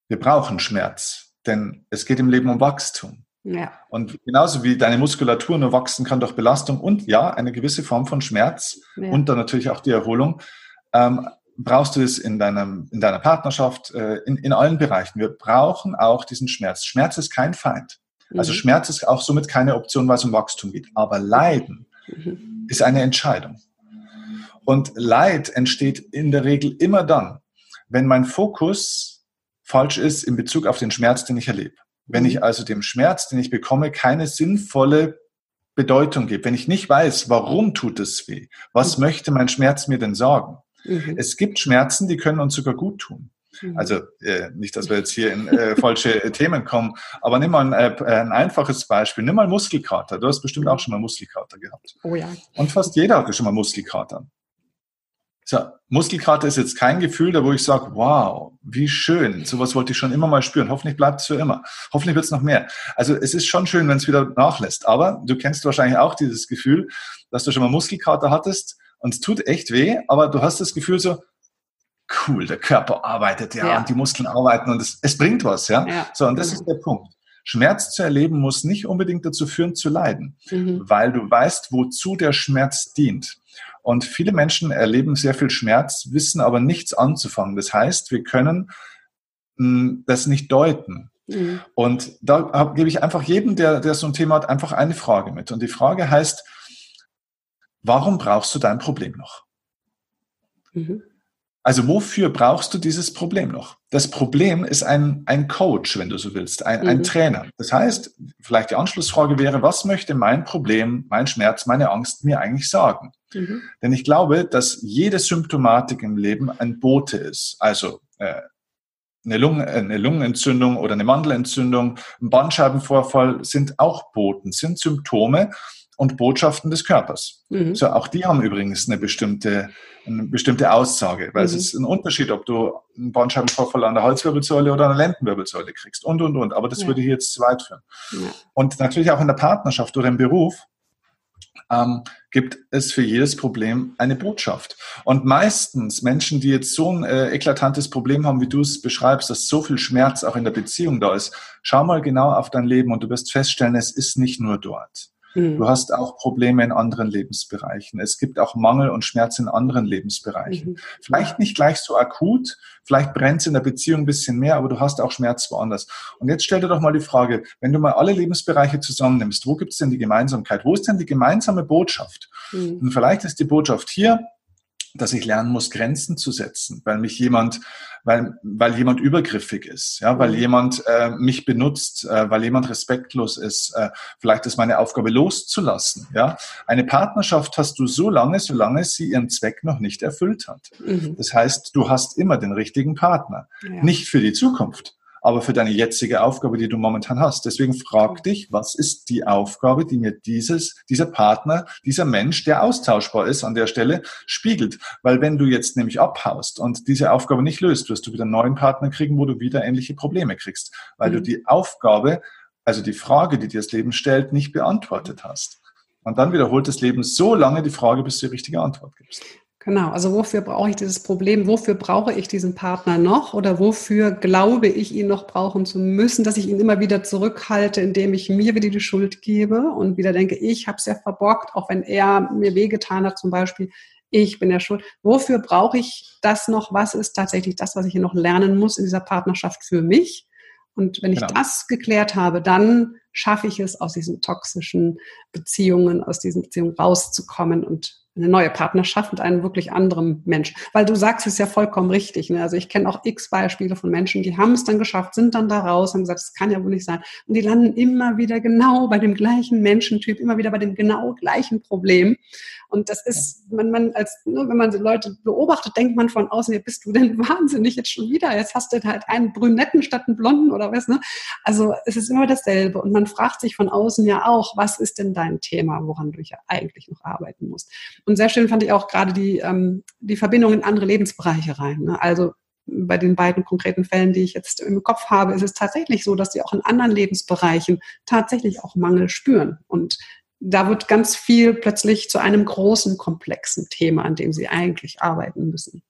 Wir brauchen Schmerz, denn es geht im Leben um Wachstum. Ja. Und genauso wie deine Muskulatur nur wachsen kann durch Belastung und ja, eine gewisse Form von Schmerz ja. und dann natürlich auch die Erholung, ähm, brauchst du es in, deinem, in deiner Partnerschaft, äh, in, in allen Bereichen. Wir brauchen auch diesen Schmerz. Schmerz ist kein Feind. Also mhm. Schmerz ist auch somit keine Option, weil es um Wachstum geht. Aber Leiden mhm. ist eine Entscheidung. Und Leid entsteht in der Regel immer dann, wenn mein Fokus falsch ist in Bezug auf den Schmerz, den ich erlebe. Wenn ich mhm. also dem Schmerz, den ich bekomme, keine sinnvolle Bedeutung gebe, wenn ich nicht weiß, warum tut es weh, was mhm. möchte mein Schmerz mir denn sagen, Mhm. Es gibt Schmerzen, die können uns sogar gut tun. Mhm. Also äh, nicht, dass wir jetzt hier in äh, falsche äh, Themen kommen, aber nimm mal ein, äh, ein, einfaches Beispiel. Nimm mal Muskelkater. Du hast bestimmt auch schon mal Muskelkater gehabt. Oh ja. Und fast jeder hatte schon mal Muskelkater. So, Muskelkater ist jetzt kein Gefühl, da wo ich sage, wow, wie schön, sowas wollte ich schon immer mal spüren. Hoffentlich bleibt es für immer. Hoffentlich wird es noch mehr. Also es ist schon schön, wenn es wieder nachlässt. Aber du kennst wahrscheinlich auch dieses Gefühl, dass du schon mal Muskelkater hattest und es tut echt weh, aber du hast das Gefühl so, cool, der Körper arbeitet ja, ja. und die Muskeln arbeiten und es, es bringt was, ja. ja. So, und das genau. ist der Punkt. Schmerz zu erleben muss nicht unbedingt dazu führen, zu leiden, mhm. weil du weißt, wozu der Schmerz dient. Und viele Menschen erleben sehr viel Schmerz, wissen aber nichts anzufangen. Das heißt, wir können mh, hm, das nicht deuten. Mhm. Und da hab, gebe ich einfach jedem, der, der so ein Thema hat, einfach eine Frage mit. Und die Frage heißt, warum brauchst du dein Problem noch? Mhm. Also wofür brauchst du dieses Problem noch? Das Problem ist ein, ein Coach, wenn du so willst, ein, mhm. ein Trainer. Das heißt, vielleicht die Anschlussfrage wäre, was möchte mein Problem, mein Schmerz, meine Angst mir eigentlich sagen? Mhm. Denn ich glaube, dass jede Symptomatik im Leben ein Bote ist. Also äh, eine, Lungen, eine Lungenentzündung oder eine Mandelentzündung, ein Bandscheibenvorfall sind auch Boten, sind Symptome und Botschaften des Körpers. Mhm. So, auch die haben übrigens eine bestimmte, eine bestimmte Aussage, weil mhm. es ist ein Unterschied, ob du einen Bandscheibenvorfall an der Halswirbelsäule oder an der Lendenwirbelsäule kriegst und, und, und. Aber das ja. würde hier jetzt zu weit führen. Ja. Und natürlich auch in der Partnerschaft oder im Beruf ähm, gibt es für jedes Problem eine Botschaft. Und meistens Menschen, die jetzt so ein äh, eklatantes Problem haben, wie du es beschreibst, dass so viel Schmerz auch in der Beziehung da ist, schau mal genau auf dein Leben und du wirst feststellen, es ist nicht nur dort. Mhm. Du hast auch Probleme in anderen Lebensbereichen. Es gibt auch Mangel und Schmerz in anderen Lebensbereichen. Mhm. Vielleicht nicht gleich so akut, vielleicht brennt es in der Beziehung ein bisschen mehr, aber du hast auch Schmerz woanders. Und jetzt stell dir doch mal die Frage, wenn du mal alle Lebensbereiche zusammennimmst, wo gibt es denn die Gemeinsamkeit? Wo ist denn die gemeinsame Botschaft? Mhm. Und vielleicht ist die Botschaft hier, dass ich lernen muss, Grenzen zu setzen, weil mich jemand, weil, weil jemand übergriffig ist, ja, weil mhm. jemand äh, mich benutzt, äh, weil jemand respektlos ist. Äh, vielleicht ist meine Aufgabe loszulassen, ja. Eine Partnerschaft hast du so lange, solange sie ihren Zweck noch nicht erfüllt hat. Mhm. Das heißt, du hast immer den richtigen Partner. Ja. Nicht für die Zukunft, aber für deine jetzige Aufgabe, die du momentan hast. Deswegen frag dich, was ist die Aufgabe, die mir dieses, dieser Partner, dieser Mensch, der austauschbar ist an der Stelle, spiegelt. Weil wenn du jetzt nämlich abhaust und diese Aufgabe nicht löst, wirst du wieder einen neuen Partner kriegen, wo du wieder ähnliche Probleme kriegst, weil mhm. du die Aufgabe, also die Frage, die dir das Leben stellt, nicht beantwortet hast. Und dann wiederholt das Leben so lange die Frage, bis du die richtige Antwort gibst. Genau, also wofür brauche ich dieses Problem? Wofür brauche ich diesen Partner noch? Oder wofür glaube ich, ihn noch brauchen zu müssen, dass ich ihn immer wieder zurückhalte, indem ich mir wieder die Schuld gebe und wieder denke, ich habe es ja verborgt, auch wenn er mir wehgetan hat zum Beispiel. Ich bin ja schuld. Wofür brauche ich das noch? Was ist tatsächlich das, was ich hier noch lernen muss in dieser Partnerschaft für mich? Und wenn ich genau. das geklärt habe, dann schaffe ich es, aus diesen toxischen Beziehungen, aus diesen Beziehungen rauszukommen und eine neue Partnerschaft mit einem wirklich anderen Mensch. Weil du sagst es ja vollkommen richtig. Ne? Also ich kenne auch x Beispiele von Menschen, die haben es dann geschafft, sind dann da raus, haben gesagt, das kann ja wohl nicht sein. Und die landen immer wieder genau bei dem gleichen Menschentyp, immer wieder bei dem genau gleichen Problem. Und das ist, man, man als, ne, wenn man Leute beobachtet, denkt man von außen, ja, bist du denn wahnsinnig jetzt schon wieder? Jetzt hast du halt einen Brünetten statt einen Blonden oder was, ne? Also es ist immer dasselbe. Und man fragt sich von außen ja auch, was ist denn dein Thema, woran du ja eigentlich noch arbeiten musst? Und sehr schön fand ich auch gerade die, ähm, die Verbindung in andere Lebensbereiche rein. Ne? Also bei den beiden konkreten Fällen, die ich jetzt im Kopf habe, ist es tatsächlich so, dass sie auch in anderen Lebensbereichen tatsächlich auch Mangel spüren. Und da wird ganz viel plötzlich zu einem großen, komplexen Thema, an dem sie eigentlich arbeiten müssen,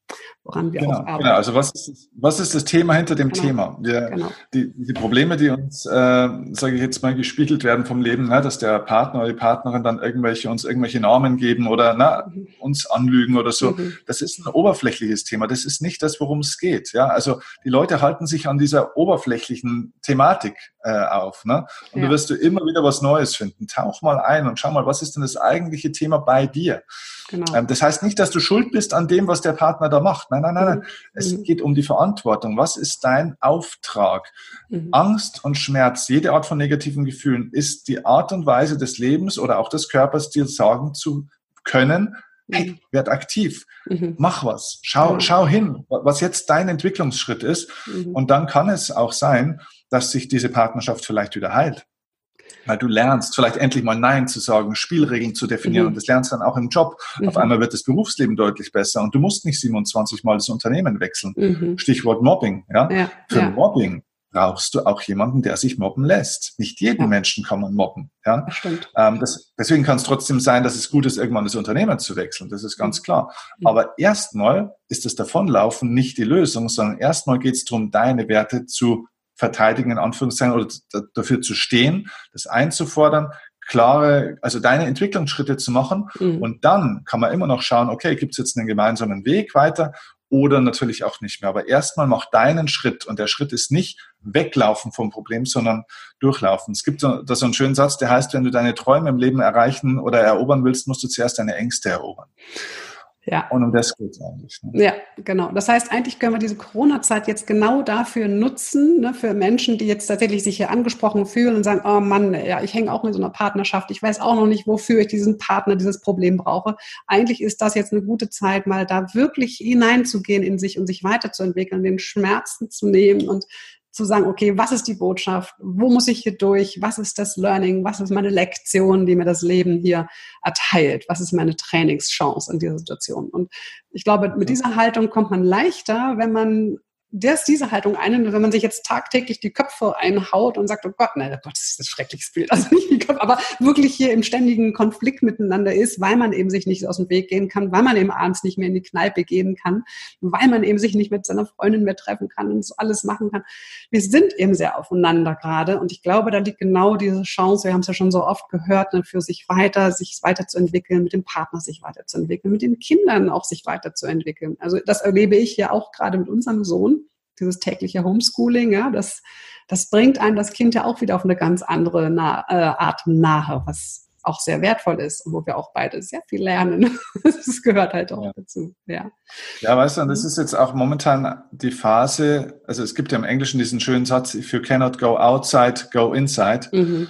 woran wir genau, auch arbeiten. Genau, also was ist, was ist das Thema hinter dem genau, Thema? Wir, genau. die, die Probleme, die uns, äh, sage ich jetzt mal, gespiegelt werden vom Leben, ne, dass der Partner oder die Partnerin dann irgendwelche uns irgendwelche Namen geben oder na, mhm. uns anlügen oder so, mhm. das ist ein oberflächliches Thema. Das ist nicht das, worum es geht. Ja, also die Leute halten sich an dieser oberflächlichen Thematik äh, auf. Ne? Und ja. du wirst du immer wieder was Neues finden. Tauch mal ein und schau mal, was ist denn das eigentliche Thema bei dir? Genau. Ähm, das heißt nicht, dass du schuld bist an dem, was der Partner da macht. Nein, nein, nein, nein. Mhm. Es mhm. geht um die Verantwortung. Was ist dein Auftrag? Mhm. Angst und Schmerz, jede Art von negativen Gefühlen, ist die Art und Weise des Lebens oder auch des Körpers, dir sagen zu können, Hey, werd aktiv, mhm. mach was, schau, mhm. schau hin, was jetzt dein Entwicklungsschritt ist. Mhm. Und dann kann es auch sein, dass sich diese Partnerschaft vielleicht wieder heilt. Weil du lernst, vielleicht endlich mal Nein zu sagen, Spielregeln zu definieren. Mhm. Und das lernst dann auch im Job. Auf mhm. einmal wird das Berufsleben deutlich besser und du musst nicht 27 Mal das Unternehmen wechseln. Mhm. Stichwort Mobbing. Ja? ja Für ja. Mobbing brauchst du auch jemanden, der sich mobben lässt. Nicht jeden ja. Menschen kann man mobben. Ja? Stimmt. Ähm, das, deswegen kann es trotzdem sein, dass es gut ist, irgendwann das Unternehmen zu wechseln. Das ist ganz mhm. klar. Mhm. Aber erstmal ist das Davonlaufen nicht die Lösung, sondern erstmal geht es darum, deine Werte zu verteidigen, in Anführungszeichen, oder dafür zu stehen, das einzufordern, klare, also deine Entwicklungsschritte zu machen. Mhm. Und dann kann man immer noch schauen, okay, gibt es jetzt einen gemeinsamen Weg weiter oder natürlich auch nicht mehr. Aber erstmal mach deinen Schritt und der Schritt ist nicht weglaufen vom Problem, sondern durchlaufen. Es gibt so, da so einen schönen Satz, der heißt, wenn du deine Träume im Leben erreichen oder erobern willst, musst du zuerst deine Ängste erobern. Ja. Und um das geht es eigentlich. Ne? Ja, genau. Das heißt, eigentlich können wir diese Corona-Zeit jetzt genau dafür nutzen, ne, für Menschen, die jetzt tatsächlich sich hier angesprochen fühlen und sagen, oh Mann, ja, ich hänge auch in so einer Partnerschaft, ich weiß auch noch nicht, wofür ich diesen Partner, dieses Problem brauche. Eigentlich ist das jetzt eine gute Zeit, mal da wirklich hineinzugehen in sich und sich weiterzuentwickeln, den Schmerzen zu nehmen und zu sagen, okay, was ist die Botschaft? Wo muss ich hier durch? Was ist das Learning? Was ist meine Lektion, die mir das Leben hier erteilt? Was ist meine Trainingschance in dieser Situation? Und ich glaube, mit dieser Haltung kommt man leichter, wenn man das, diese Haltung ein, wenn man sich jetzt tagtäglich die Köpfe einhaut und sagt, oh Gott, nein, oh Gott, das ist ein schreckliches Bild, also nicht die Köpfe, aber wirklich hier im ständigen Konflikt miteinander ist, weil man eben sich nicht aus dem Weg gehen kann, weil man eben abends nicht mehr in die Kneipe gehen kann, weil man eben sich nicht mit seiner Freundin mehr treffen kann und so alles machen kann. Wir sind eben sehr aufeinander gerade und ich glaube, da liegt genau diese Chance, wir haben es ja schon so oft gehört, ne, für sich weiter, sich weiterzuentwickeln, mit dem Partner sich weiterzuentwickeln, mit den Kindern auch sich weiterzuentwickeln. Also das erlebe ich ja auch gerade mit unserem Sohn dieses tägliche Homeschooling, ja, das, das bringt einem das Kind ja auch wieder auf eine ganz andere Na äh, Art nahe, was auch sehr wertvoll ist und wo wir auch beide sehr viel lernen. das gehört halt auch ja. dazu. Ja. ja, weißt du, und das mhm. ist jetzt auch momentan die Phase, also es gibt ja im Englischen diesen schönen Satz, if you cannot go outside, go inside. Mhm.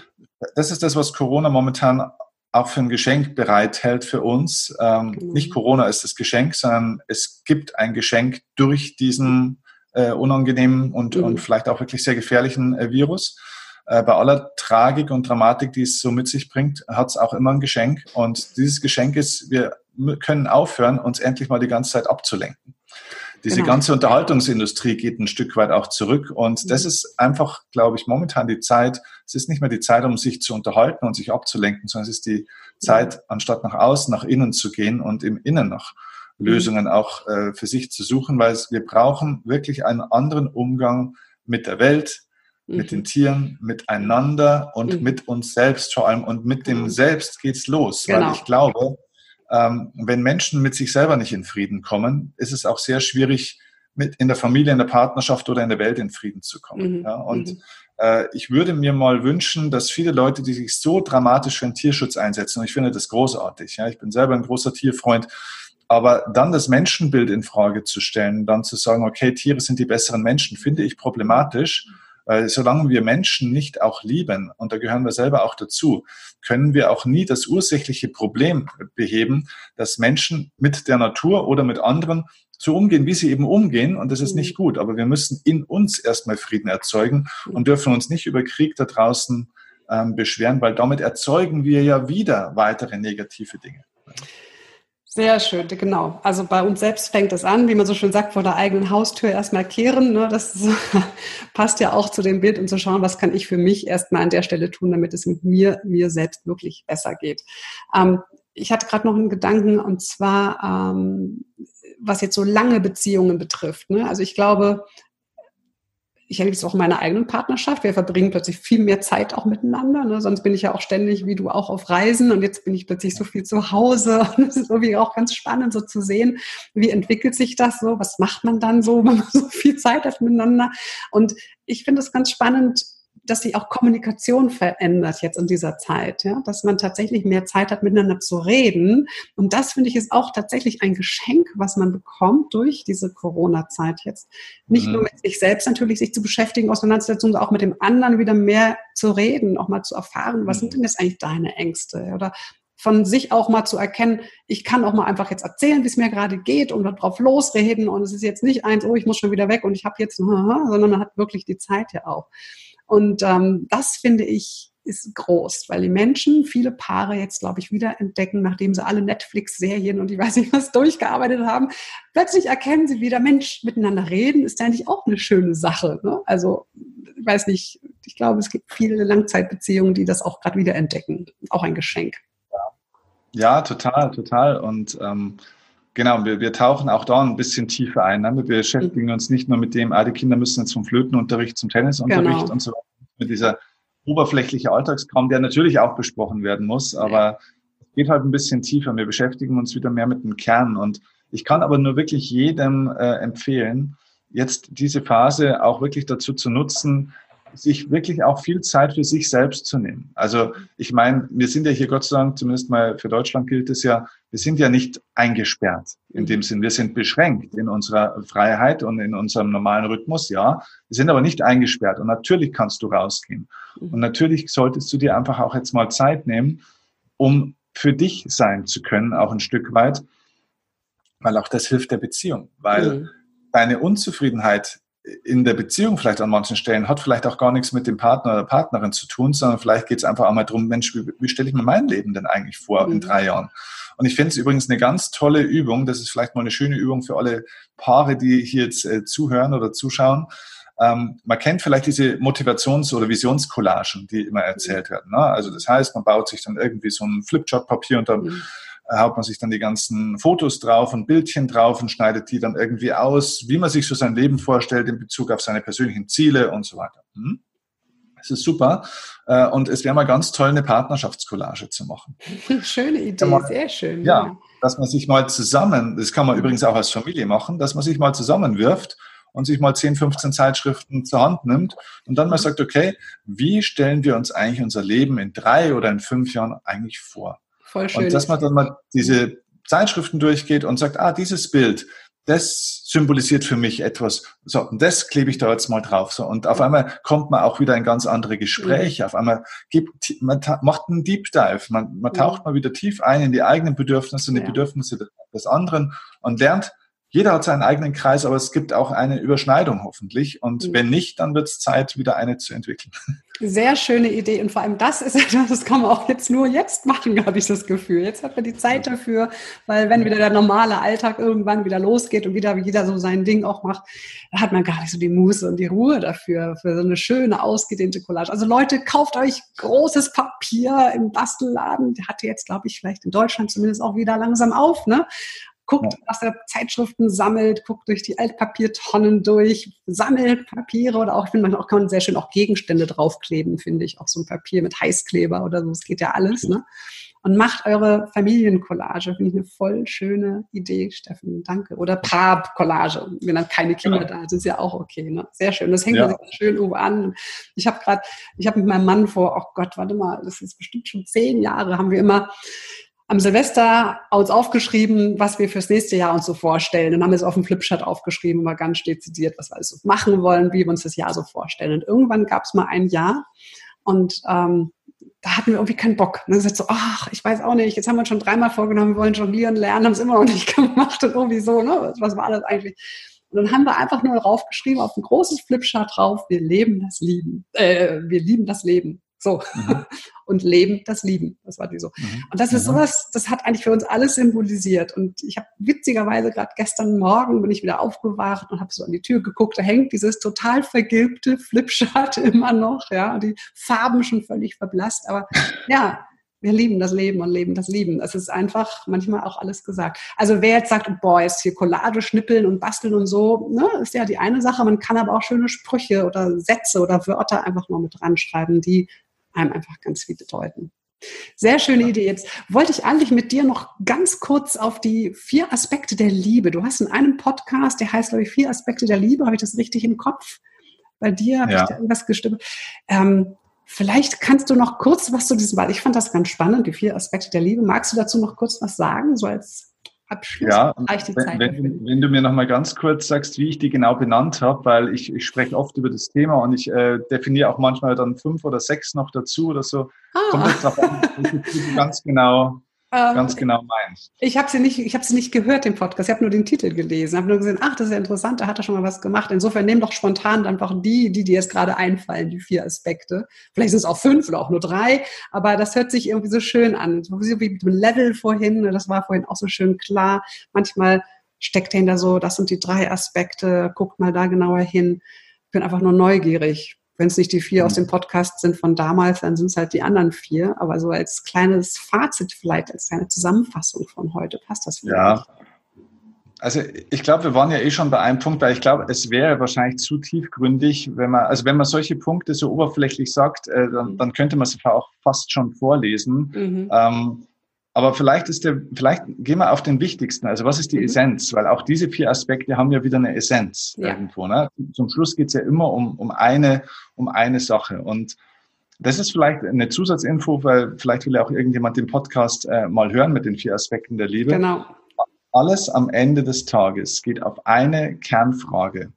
Das ist das, was Corona momentan auch für ein Geschenk bereithält für uns. Ähm, genau. Nicht Corona ist das Geschenk, sondern es gibt ein Geschenk durch diesen äh, unangenehmen und, mhm. und vielleicht auch wirklich sehr gefährlichen äh, Virus. Äh, bei aller Tragik und Dramatik, die es so mit sich bringt, hat es auch immer ein Geschenk. Und dieses Geschenk ist, wir können aufhören, uns endlich mal die ganze Zeit abzulenken. Diese genau. ganze Unterhaltungsindustrie geht ein Stück weit auch zurück. Und mhm. das ist einfach, glaube ich, momentan die Zeit. Es ist nicht mehr die Zeit, um sich zu unterhalten und sich abzulenken, sondern es ist die Zeit, anstatt nach außen, nach innen zu gehen und im Innen nach Mhm. Lösungen auch äh, für sich zu suchen, weil wir brauchen wirklich einen anderen Umgang mit der Welt, mhm. mit den Tieren, miteinander und mhm. mit uns selbst vor allem. Und mit dem genau. Selbst geht's los, genau. weil ich glaube, ähm, wenn Menschen mit sich selber nicht in Frieden kommen, ist es auch sehr schwierig, mit in der Familie, in der Partnerschaft oder in der Welt in Frieden zu kommen. Mhm. Ja, und mhm. äh, ich würde mir mal wünschen, dass viele Leute, die sich so dramatisch für den Tierschutz einsetzen, und ich finde das großartig, ja, ich bin selber ein großer Tierfreund, aber dann das Menschenbild in Frage zu stellen, dann zu sagen, okay, Tiere sind die besseren Menschen, finde ich problematisch. Weil solange wir Menschen nicht auch lieben, und da gehören wir selber auch dazu, können wir auch nie das ursächliche Problem beheben, dass Menschen mit der Natur oder mit anderen so umgehen, wie sie eben umgehen. Und das ist nicht gut. Aber wir müssen in uns erstmal Frieden erzeugen und dürfen uns nicht über Krieg da draußen ähm, beschweren, weil damit erzeugen wir ja wieder weitere negative Dinge. Sehr schön, genau. Also bei uns selbst fängt es an, wie man so schön sagt, vor der eigenen Haustür erstmal kehren. Ne? Das passt ja auch zu dem Bild und zu schauen, was kann ich für mich erstmal an der Stelle tun, damit es mit mir, mir selbst wirklich besser geht. Ähm, ich hatte gerade noch einen Gedanken und zwar, ähm, was jetzt so lange Beziehungen betrifft. Ne? Also ich glaube, ich erlebe es auch in meiner eigenen Partnerschaft. Wir verbringen plötzlich viel mehr Zeit auch miteinander. Ne? Sonst bin ich ja auch ständig, wie du auch, auf Reisen und jetzt bin ich plötzlich so viel zu Hause. Und es ist irgendwie auch ganz spannend, so zu sehen, wie entwickelt sich das so? Was macht man dann so, wenn man so viel Zeit hat miteinander? Und ich finde es ganz spannend, dass sich auch Kommunikation verändert jetzt in dieser Zeit, ja, dass man tatsächlich mehr Zeit hat, miteinander zu reden. Und das finde ich ist auch tatsächlich ein Geschenk, was man bekommt durch diese Corona-Zeit jetzt. Nicht mhm. nur mit sich selbst natürlich sich zu beschäftigen, Auseinandersetzungen, sondern auch mit dem anderen wieder mehr zu reden, auch mal zu erfahren, was mhm. sind denn jetzt eigentlich deine Ängste? Oder von sich auch mal zu erkennen, ich kann auch mal einfach jetzt erzählen, wie es mir gerade geht und darauf losreden und es ist jetzt nicht eins, oh, ich muss schon wieder weg und ich habe jetzt, sondern man hat wirklich die Zeit ja auch. Und ähm, das finde ich ist groß, weil die Menschen, viele Paare jetzt, glaube ich, wieder entdecken, nachdem sie alle Netflix-Serien und ich weiß nicht was durchgearbeitet haben, plötzlich erkennen sie wieder, Mensch, miteinander reden ist eigentlich auch eine schöne Sache. Ne? Also, ich weiß nicht, ich glaube, es gibt viele Langzeitbeziehungen, die das auch gerade wieder entdecken. Auch ein Geschenk. Ja, total, total. Und ähm, genau, wir, wir tauchen auch da ein bisschen tiefer ein. Ne? Wir beschäftigen mhm. uns nicht nur mit dem, ah, die Kinder müssen jetzt vom Flötenunterricht zum Tennisunterricht genau. und so weiter, mit dieser oberflächliche Alltagskram, der natürlich auch besprochen werden muss, aber es geht halt ein bisschen tiefer. Wir beschäftigen uns wieder mehr mit dem Kern und ich kann aber nur wirklich jedem äh, empfehlen, jetzt diese Phase auch wirklich dazu zu nutzen, sich wirklich auch viel Zeit für sich selbst zu nehmen. Also ich meine, wir sind ja hier Gott sei Dank, zumindest mal für Deutschland gilt es ja, wir sind ja nicht eingesperrt in dem Sinn. Wir sind beschränkt in unserer Freiheit und in unserem normalen Rhythmus, ja. Wir sind aber nicht eingesperrt und natürlich kannst du rausgehen. Und natürlich solltest du dir einfach auch jetzt mal Zeit nehmen, um für dich sein zu können, auch ein Stück weit, weil auch das hilft der Beziehung, weil mhm. deine Unzufriedenheit in der Beziehung vielleicht an manchen Stellen hat vielleicht auch gar nichts mit dem Partner oder Partnerin zu tun, sondern vielleicht geht es einfach einmal darum, Mensch, wie, wie stelle ich mir mein Leben denn eigentlich vor mhm. in drei Jahren? Und ich finde es übrigens eine ganz tolle Übung, das ist vielleicht mal eine schöne Übung für alle Paare, die hier jetzt äh, zuhören oder zuschauen. Ähm, man kennt vielleicht diese Motivations- oder Visionscollagen, die immer erzählt werden. Ne? Also das heißt, man baut sich dann irgendwie so ein Flipchart-Papier und dann mhm haut man sich dann die ganzen Fotos drauf und Bildchen drauf und schneidet die dann irgendwie aus, wie man sich so sein Leben vorstellt in Bezug auf seine persönlichen Ziele und so weiter. Hm? Das ist super. Äh, und es wäre mal ganz toll, eine Partnerschaftscollage zu machen. Schöne Idee, man, sehr schön. Ja, ja, dass man sich mal zusammen, das kann man übrigens auch als Familie machen, dass man sich mal zusammenwirft und sich mal 10, 15 Zeitschriften zur Hand nimmt und dann mal mhm. sagt, okay, wie stellen wir uns eigentlich unser Leben in drei oder in fünf Jahren eigentlich vor? Voll schön. Und dass man dann mal diese Zeitschriften durchgeht und sagt, ah, dieses Bild, das symbolisiert für mich etwas. So, und das klebe ich da jetzt mal drauf. So, und auf einmal kommt man auch wieder in ganz andere Gespräche. Mhm. Auf einmal gibt, man macht einen Deep Dive. Man, man taucht ja. mal wieder tief ein in die eigenen Bedürfnisse, in die ja. Bedürfnisse des anderen und lernt jeder hat seinen eigenen Kreis, aber es gibt auch eine Überschneidung hoffentlich. Und mhm. wenn nicht, dann wird es Zeit, wieder eine zu entwickeln. Sehr schöne Idee. Und vor allem das ist etwas, das kann man auch jetzt nur jetzt machen, habe ich das Gefühl. Jetzt hat man die Zeit dafür, weil wenn wieder der normale Alltag irgendwann wieder losgeht und wieder jeder so sein Ding auch macht, da hat man gar nicht so die Muße und die Ruhe dafür, für so eine schöne, ausgedehnte Collage. Also Leute, kauft euch großes Papier im Bastelladen. Der hatte jetzt, glaube ich, vielleicht in Deutschland zumindest auch wieder langsam auf, ne? Guckt, was er Zeitschriften sammelt, guckt durch die Altpapiertonnen durch, sammelt Papiere oder auch, ich finde, man auch kann sehr schön auch Gegenstände draufkleben, finde ich, auch so ein Papier mit Heißkleber oder so, es geht ja alles, ne? Und macht eure Familiencollage, finde ich eine voll schöne Idee, Steffen, danke. Oder Paar-Collage, wenn dann keine Kinder ja. da sind, ist ja auch okay, ne? Sehr schön, das hängt ja. schön irgendwo an. Ich habe gerade, ich habe mit meinem Mann vor, oh Gott, warte mal, das ist bestimmt schon zehn Jahre, haben wir immer am Silvester uns aufgeschrieben, was wir fürs nächste Jahr uns so vorstellen. Und haben es auf dem Flipchart aufgeschrieben, mal ganz dezidiert, was wir alles so machen wollen, wie wir uns das Jahr so vorstellen. Und irgendwann gab es mal ein Jahr und ähm, da hatten wir irgendwie keinen Bock. Und dann gesagt so, ach, ich weiß auch nicht, jetzt haben wir uns schon dreimal vorgenommen, wir wollen jonglieren lernen, haben es immer noch nicht gemacht und irgendwie so, ne? Was war das eigentlich? Und dann haben wir einfach nur draufgeschrieben, auf ein großes Flipchart drauf, wir leben das Lieben, äh, wir lieben das Leben. So. Mhm. Und Leben, das Lieben. Das war die so. Mhm. Und das ist mhm. sowas, das hat eigentlich für uns alles symbolisiert. Und ich habe witzigerweise gerade gestern Morgen bin ich wieder aufgewacht und habe so an die Tür geguckt. Da hängt dieses total vergilbte Flipchart immer noch, ja, die Farben schon völlig verblasst. Aber ja, wir lieben das Leben und leben das Lieben. Das ist einfach manchmal auch alles gesagt. Also wer jetzt sagt, boah, jetzt hier Collage schnippeln und basteln und so, ne, ist ja die eine Sache. Man kann aber auch schöne Sprüche oder Sätze oder Wörter einfach nur mit dran schreiben, die einem einfach ganz viel bedeuten. Sehr schöne Idee. Jetzt wollte ich eigentlich mit dir noch ganz kurz auf die vier Aspekte der Liebe. Du hast in einem Podcast, der heißt, glaube ich, vier Aspekte der Liebe. Habe ich das richtig im Kopf? Bei dir habe ja. ich da irgendwas gestimmt. Ähm, vielleicht kannst du noch kurz was zu diesem, weil ich fand das ganz spannend, die vier Aspekte der Liebe. Magst du dazu noch kurz was sagen, so als Abschluss ja, wenn, wenn, wenn, du mir noch mal ganz kurz sagst, wie ich die genau benannt habe, weil ich, ich spreche oft über das Thema und ich äh, definiere auch manchmal dann fünf oder sechs noch dazu oder so. Ah. Kommt jetzt drauf an, ganz genau ganz genau meinst. Ich habe sie nicht, ich habe sie nicht gehört, den Podcast. Ich habe nur den Titel gelesen, habe nur gesehen, ach, das ist ja interessant, da hat er schon mal was gemacht. Insofern nehmen doch spontan einfach die, die dir jetzt gerade einfallen, die vier Aspekte. Vielleicht sind es auch fünf oder auch nur drei, aber das hört sich irgendwie so schön an. So wie mit dem Level vorhin, das war vorhin auch so schön klar. Manchmal steckt dahinter so, das sind die drei Aspekte, guckt mal da genauer hin. Ich bin einfach nur neugierig wenn es nicht die vier aus mhm. dem Podcast sind von damals, dann sind es halt die anderen vier. Aber so als kleines Fazit vielleicht, als kleine Zusammenfassung von heute, passt das vielleicht? Ja. Also ich glaube, wir waren ja eh schon bei einem Punkt, weil ich glaube, es wäre wahrscheinlich zu tiefgründig, wenn man, also wenn man solche Punkte so oberflächlich sagt, äh, dann, mhm. dann, könnte man sie auch fast schon vorlesen. Mhm. Ähm, aber vielleicht ist der, vielleicht gehen wir auf den wichtigsten. Also was ist die mhm. Essenz? Weil auch diese vier Aspekte haben ja wieder eine Essenz ja. irgendwo. Ne? Zum Schluss geht es ja immer um, um eine, um eine Sache. Und das ist vielleicht eine Zusatzinfo, weil vielleicht will ja auch irgendjemand den Podcast äh, mal hören mit den vier Aspekten der Liebe. Genau. Alles am Ende des Tages geht auf eine Kernfrage.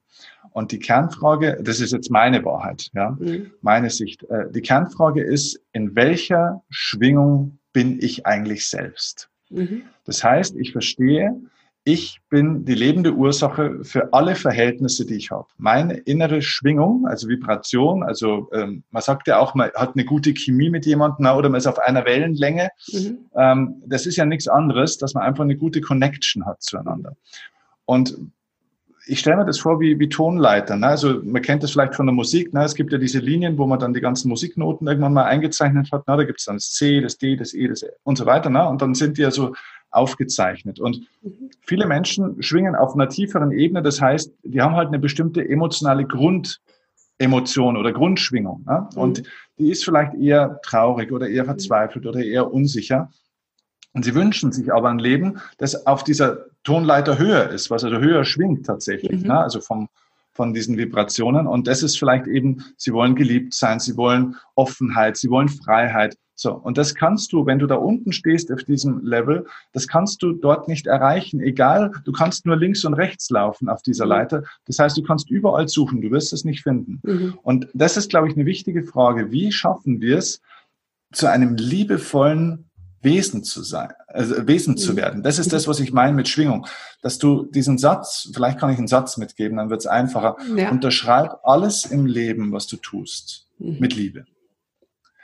Und die Kernfrage, das ist jetzt meine Wahrheit, ja, mhm. meine Sicht. Äh, die Kernfrage ist, in welcher Schwingung bin ich eigentlich selbst. Mhm. Das heißt, ich verstehe, ich bin die lebende Ursache für alle Verhältnisse, die ich habe. Meine innere Schwingung, also Vibration, also ähm, man sagt ja auch, man hat eine gute Chemie mit jemandem oder man ist auf einer Wellenlänge. Mhm. Ähm, das ist ja nichts anderes, dass man einfach eine gute Connection hat zueinander. Und ich stelle mir das vor wie, wie Tonleiter. Ne? Also man kennt das vielleicht von der Musik. Ne? Es gibt ja diese Linien, wo man dann die ganzen Musiknoten irgendwann mal eingezeichnet hat. Ne? Da gibt es dann das C, das D, das E, das E und so weiter. Ne? Und dann sind die ja so aufgezeichnet. Und viele Menschen schwingen auf einer tieferen Ebene. Das heißt, die haben halt eine bestimmte emotionale Grundemotion oder Grundschwingung. Ne? Und mhm. die ist vielleicht eher traurig oder eher verzweifelt oder eher unsicher. Und sie wünschen sich aber ein Leben, das auf dieser Tonleiter höher ist, was also höher schwingt tatsächlich, mhm. ne? also vom, von diesen Vibrationen. Und das ist vielleicht eben, sie wollen geliebt sein, sie wollen Offenheit, sie wollen Freiheit. So. Und das kannst du, wenn du da unten stehst auf diesem Level, das kannst du dort nicht erreichen. Egal, du kannst nur links und rechts laufen auf dieser mhm. Leiter. Das heißt, du kannst überall suchen, du wirst es nicht finden. Mhm. Und das ist, glaube ich, eine wichtige Frage. Wie schaffen wir es, zu einem liebevollen Wesen zu sein, also Wesen zu mhm. werden. Das ist das, was ich meine mit Schwingung. Dass du diesen Satz, vielleicht kann ich einen Satz mitgeben, dann wird es einfacher. Ja. Unterschreib alles im Leben, was du tust, mhm. mit Liebe.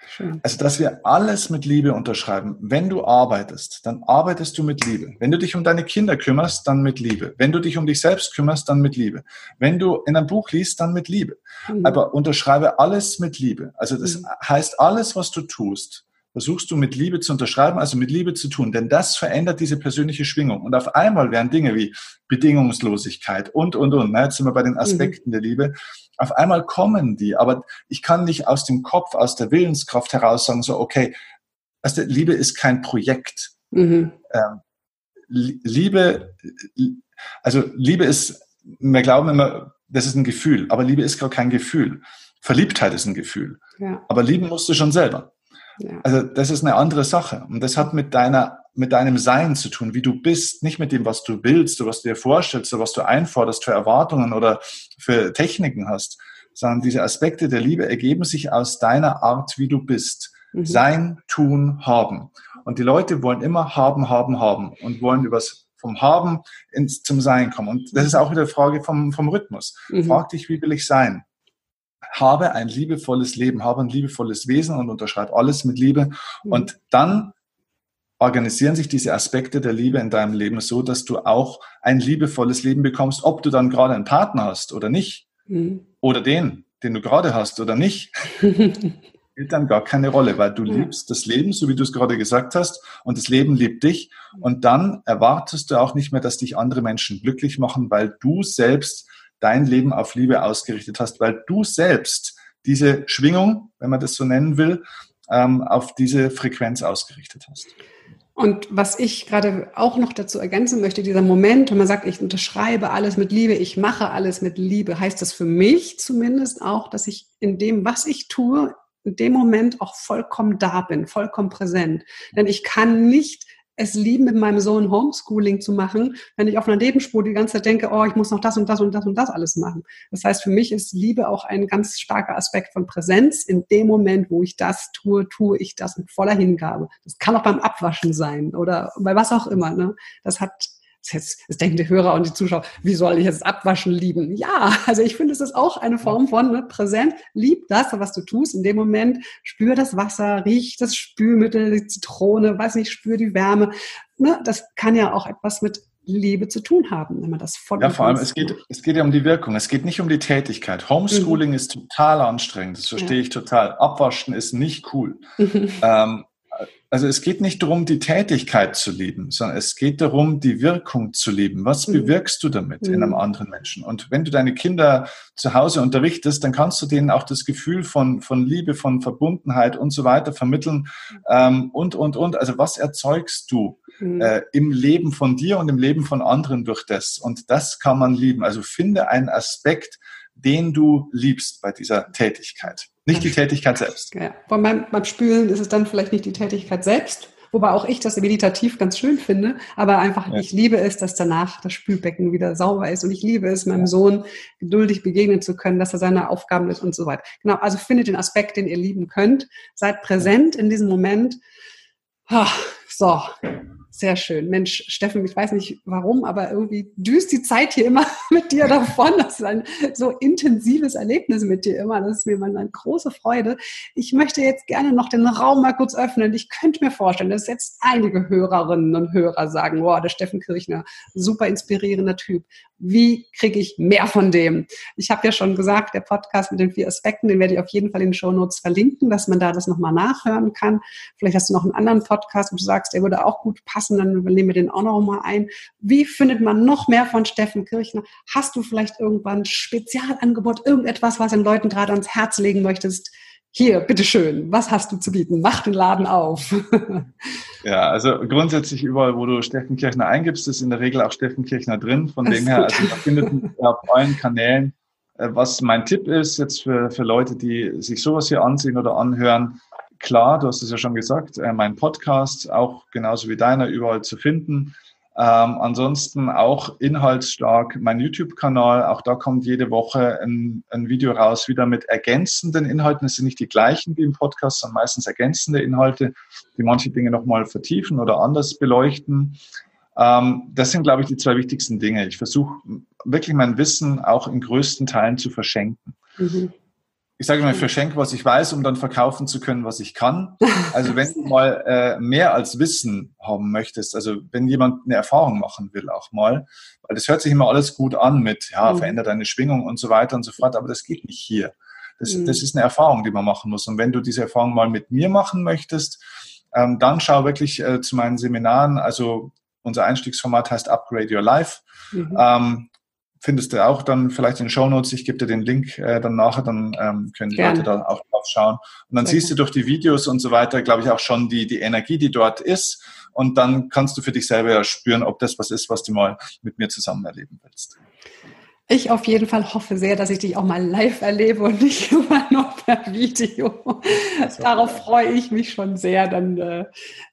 Schön. Also, dass wir alles mit Liebe unterschreiben. Wenn du arbeitest, dann arbeitest du mit Liebe. Wenn du dich um deine Kinder kümmerst, dann mit Liebe. Wenn du dich um dich selbst kümmerst, dann mit Liebe. Wenn du in ein Buch liest, dann mit Liebe. Mhm. Aber unterschreibe alles mit Liebe. Also, das mhm. heißt, alles, was du tust, versuchst du mit Liebe zu unterschreiben, also mit Liebe zu tun, denn das verändert diese persönliche Schwingung. Und auf einmal werden Dinge wie Bedingungslosigkeit und, und, und, ne, jetzt sind wir bei den mhm. Aspekten mhm. der Liebe, auf einmal kommen die, aber ich kann nicht aus dem Kopf, aus der Willenskraft heraus sagen, so, okay, also Liebe ist kein Projekt. Mhm. Ähm, Liebe, also Liebe ist, wir glauben immer, das ist ein Gefühl, aber Liebe ist gar kein Gefühl. Verliebtheit ist ein Gefühl. Ja. Aber lieben musst du schon selber. Also das ist eine andere Sache. Und das hat mit deiner, mit deinem Sein zu tun, wie du bist, nicht mit dem, was du willst oder was du dir vorstellst oder was du einforderst für Erwartungen oder für Techniken hast, sondern diese Aspekte der Liebe ergeben sich aus deiner Art, wie du bist. Mhm. Sein, tun, haben. Und die Leute wollen immer haben, haben, haben und wollen übers vom Haben ins, zum Sein kommen. Und das ist auch wieder Frage vom, vom Rhythmus. Mhm. Frag dich, wie will ich sein? Habe ein liebevolles Leben, habe ein liebevolles Wesen und unterschreibe alles mit Liebe. Mhm. Und dann organisieren sich diese Aspekte der Liebe in deinem Leben so, dass du auch ein liebevolles Leben bekommst, ob du dann gerade einen Partner hast oder nicht. Mhm. Oder den, den du gerade hast oder nicht. spielt dann gar keine Rolle, weil du ja. liebst das Leben, so wie du es gerade gesagt hast, und das Leben liebt dich. Und dann erwartest du auch nicht mehr, dass dich andere Menschen glücklich machen, weil du selbst dein Leben auf Liebe ausgerichtet hast, weil du selbst diese Schwingung, wenn man das so nennen will, ähm, auf diese Frequenz ausgerichtet hast. Und was ich gerade auch noch dazu ergänzen möchte, dieser Moment, wenn man sagt, ich unterschreibe alles mit Liebe, ich mache alles mit Liebe, heißt das für mich zumindest auch, dass ich in dem, was ich tue, in dem Moment auch vollkommen da bin, vollkommen präsent. Denn ich kann nicht es lieben, mit meinem Sohn Homeschooling zu machen, wenn ich auf einer Nebenspur die ganze Zeit denke, oh, ich muss noch das und das und das und das alles machen. Das heißt, für mich ist Liebe auch ein ganz starker Aspekt von Präsenz. In dem Moment, wo ich das tue, tue ich das mit voller Hingabe. Das kann auch beim Abwaschen sein oder bei was auch immer. Ne? Das hat Jetzt, jetzt denken die Hörer und die Zuschauer, wie soll ich jetzt Abwaschen lieben? Ja, also ich finde, es ist auch eine Form von ne, präsent. Lieb das, was du tust in dem Moment. Spür das Wasser, riech das Spülmittel, die Zitrone, weiß nicht, spür die Wärme. Ne, das kann ja auch etwas mit Liebe zu tun haben, wenn man das voll Ja, vor allem, es geht, es geht ja um die Wirkung. Es geht nicht um die Tätigkeit. Homeschooling mhm. ist total anstrengend. Das verstehe ja. ich total. Abwaschen ist nicht cool. Mhm. Ähm, also es geht nicht darum, die Tätigkeit zu lieben, sondern es geht darum, die Wirkung zu lieben. Was mhm. bewirkst du damit mhm. in einem mhm. anderen Menschen? Und wenn du deine Kinder zu Hause unterrichtest, dann kannst du denen auch das Gefühl von, von Liebe, von Verbundenheit und so weiter vermitteln ähm, und, und, und. Also was erzeugst du mhm. äh, im Leben von dir und im Leben von anderen durch das? Und das kann man lieben. Also finde einen Aspekt, den du liebst bei dieser Tätigkeit. Nicht die Tätigkeit selbst. Ja. Beim, beim Spülen ist es dann vielleicht nicht die Tätigkeit selbst, wobei auch ich das meditativ ganz schön finde, aber einfach, ja. ich liebe es, dass danach das Spülbecken wieder sauber ist und ich liebe es, meinem Sohn geduldig begegnen zu können, dass er seine Aufgaben ist und so weiter. Genau, also findet den Aspekt, den ihr lieben könnt, seid präsent in diesem Moment. So, sehr schön. Mensch, Steffen, ich weiß nicht warum, aber irgendwie düst die Zeit hier immer mit dir davon. Das ist ein so intensives Erlebnis mit dir immer. Das ist mir mal eine große Freude. Ich möchte jetzt gerne noch den Raum mal kurz öffnen. Ich könnte mir vorstellen, dass jetzt einige Hörerinnen und Hörer sagen, wow, der Steffen Kirchner, super inspirierender Typ. Wie kriege ich mehr von dem? Ich habe ja schon gesagt, der Podcast mit den vier Aspekten, den werde ich auf jeden Fall in den Show Notes verlinken, dass man da das nochmal nachhören kann. Vielleicht hast du noch einen anderen Podcast, wo du sagst, der würde auch gut passen, dann nehmen wir den auch noch mal ein. Wie findet man noch mehr von Steffen Kirchner? Hast du vielleicht irgendwann ein Spezialangebot, irgendetwas, was den Leuten gerade ans Herz legen möchtest? Hier, bitteschön, was hast du zu bieten? Mach den Laden auf. ja, also grundsätzlich überall, wo du Steffen Kirchner eingibst, ist in der Regel auch Steffen Kirchner drin. Von dem her, also da findet man auf allen Kanälen. Äh, was mein Tipp ist jetzt für, für Leute, die sich sowas hier ansehen oder anhören, klar, du hast es ja schon gesagt, äh, mein Podcast, auch genauso wie deiner, überall zu finden. Ähm, ansonsten auch inhaltsstark mein YouTube-Kanal. Auch da kommt jede Woche ein, ein, Video raus, wieder mit ergänzenden Inhalten. Es sind nicht die gleichen wie im Podcast, sondern meistens ergänzende Inhalte, die manche Dinge nochmal vertiefen oder anders beleuchten. Ähm, das sind, glaube ich, die zwei wichtigsten Dinge. Ich versuche wirklich mein Wissen auch in größten Teilen zu verschenken. Mhm ich sage mal, verschenke, was ich weiß, um dann verkaufen zu können, was ich kann. Also wenn du mal äh, mehr als Wissen haben möchtest, also wenn jemand eine Erfahrung machen will auch mal, weil das hört sich immer alles gut an mit, ja, mhm. verändert deine Schwingung und so weiter und so fort, aber das geht nicht hier. Das, mhm. das ist eine Erfahrung, die man machen muss. Und wenn du diese Erfahrung mal mit mir machen möchtest, ähm, dann schau wirklich äh, zu meinen Seminaren. Also unser Einstiegsformat heißt Upgrade Your Life. Mhm. Ähm, findest du auch dann vielleicht in den Show Notes. Ich gebe dir den Link äh, dann nachher, dann ähm, können die Gerne. Leute da auch drauf schauen. Und dann Sehr siehst du durch die Videos und so weiter, glaube ich, auch schon die, die Energie, die dort ist. Und dann kannst du für dich selber ja spüren, ob das was ist, was du mal mit mir zusammen erleben willst. Ich auf jeden Fall hoffe sehr, dass ich dich auch mal live erlebe und nicht immer nur per Video. Darauf freue ich mich schon sehr. Dann äh,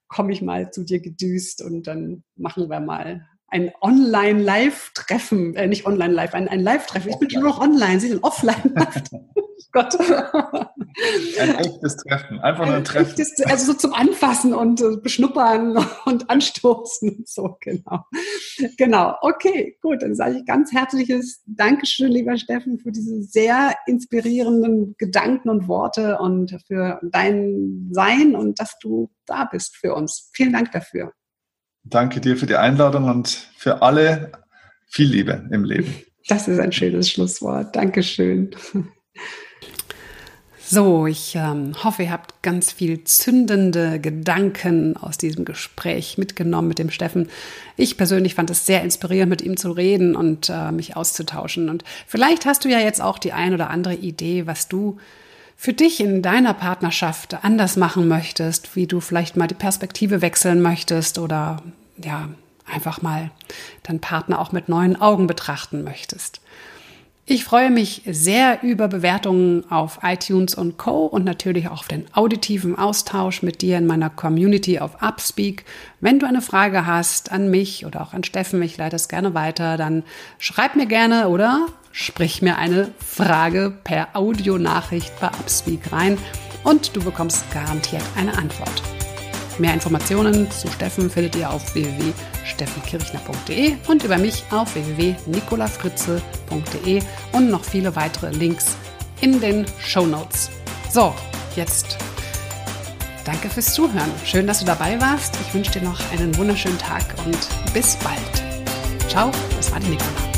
komme ich mal zu dir gedüst und dann machen wir mal ein Online-Live-Treffen, äh, nicht Online-Live, ein, ein Live-Treffen. Ich bin schon noch online, Sie sind offline. Gott. Ein echtes Treffen, einfach nur ein Treffen. Echtes, also so zum Anfassen und äh, beschnuppern und anstoßen und so, genau. Genau, okay, gut, dann sage ich ganz herzliches Dankeschön, lieber Steffen, für diese sehr inspirierenden Gedanken und Worte und für dein Sein und dass du da bist für uns. Vielen Dank dafür. Danke dir für die Einladung und für alle viel Liebe im Leben. Das ist ein schönes Schlusswort. Dankeschön. So, ich ähm, hoffe, ihr habt ganz viel zündende Gedanken aus diesem Gespräch mitgenommen mit dem Steffen. Ich persönlich fand es sehr inspirierend, mit ihm zu reden und äh, mich auszutauschen. Und vielleicht hast du ja jetzt auch die ein oder andere Idee, was du für dich in deiner Partnerschaft anders machen möchtest, wie du vielleicht mal die Perspektive wechseln möchtest oder ja, einfach mal deinen Partner auch mit neuen Augen betrachten möchtest. Ich freue mich sehr über Bewertungen auf iTunes und Co. und natürlich auch auf den auditiven Austausch mit dir in meiner Community auf Upspeak. Wenn du eine Frage hast an mich oder auch an Steffen, ich leite es gerne weiter, dann schreib mir gerne oder sprich mir eine Frage per Audionachricht bei Upspeak rein und du bekommst garantiert eine Antwort. Mehr Informationen zu Steffen findet ihr auf www.steffenkirchner.de und über mich auf www.nicolafritze.de und noch viele weitere Links in den Show Notes. So, jetzt danke fürs Zuhören. Schön, dass du dabei warst. Ich wünsche dir noch einen wunderschönen Tag und bis bald. Ciao, das war die Nicola.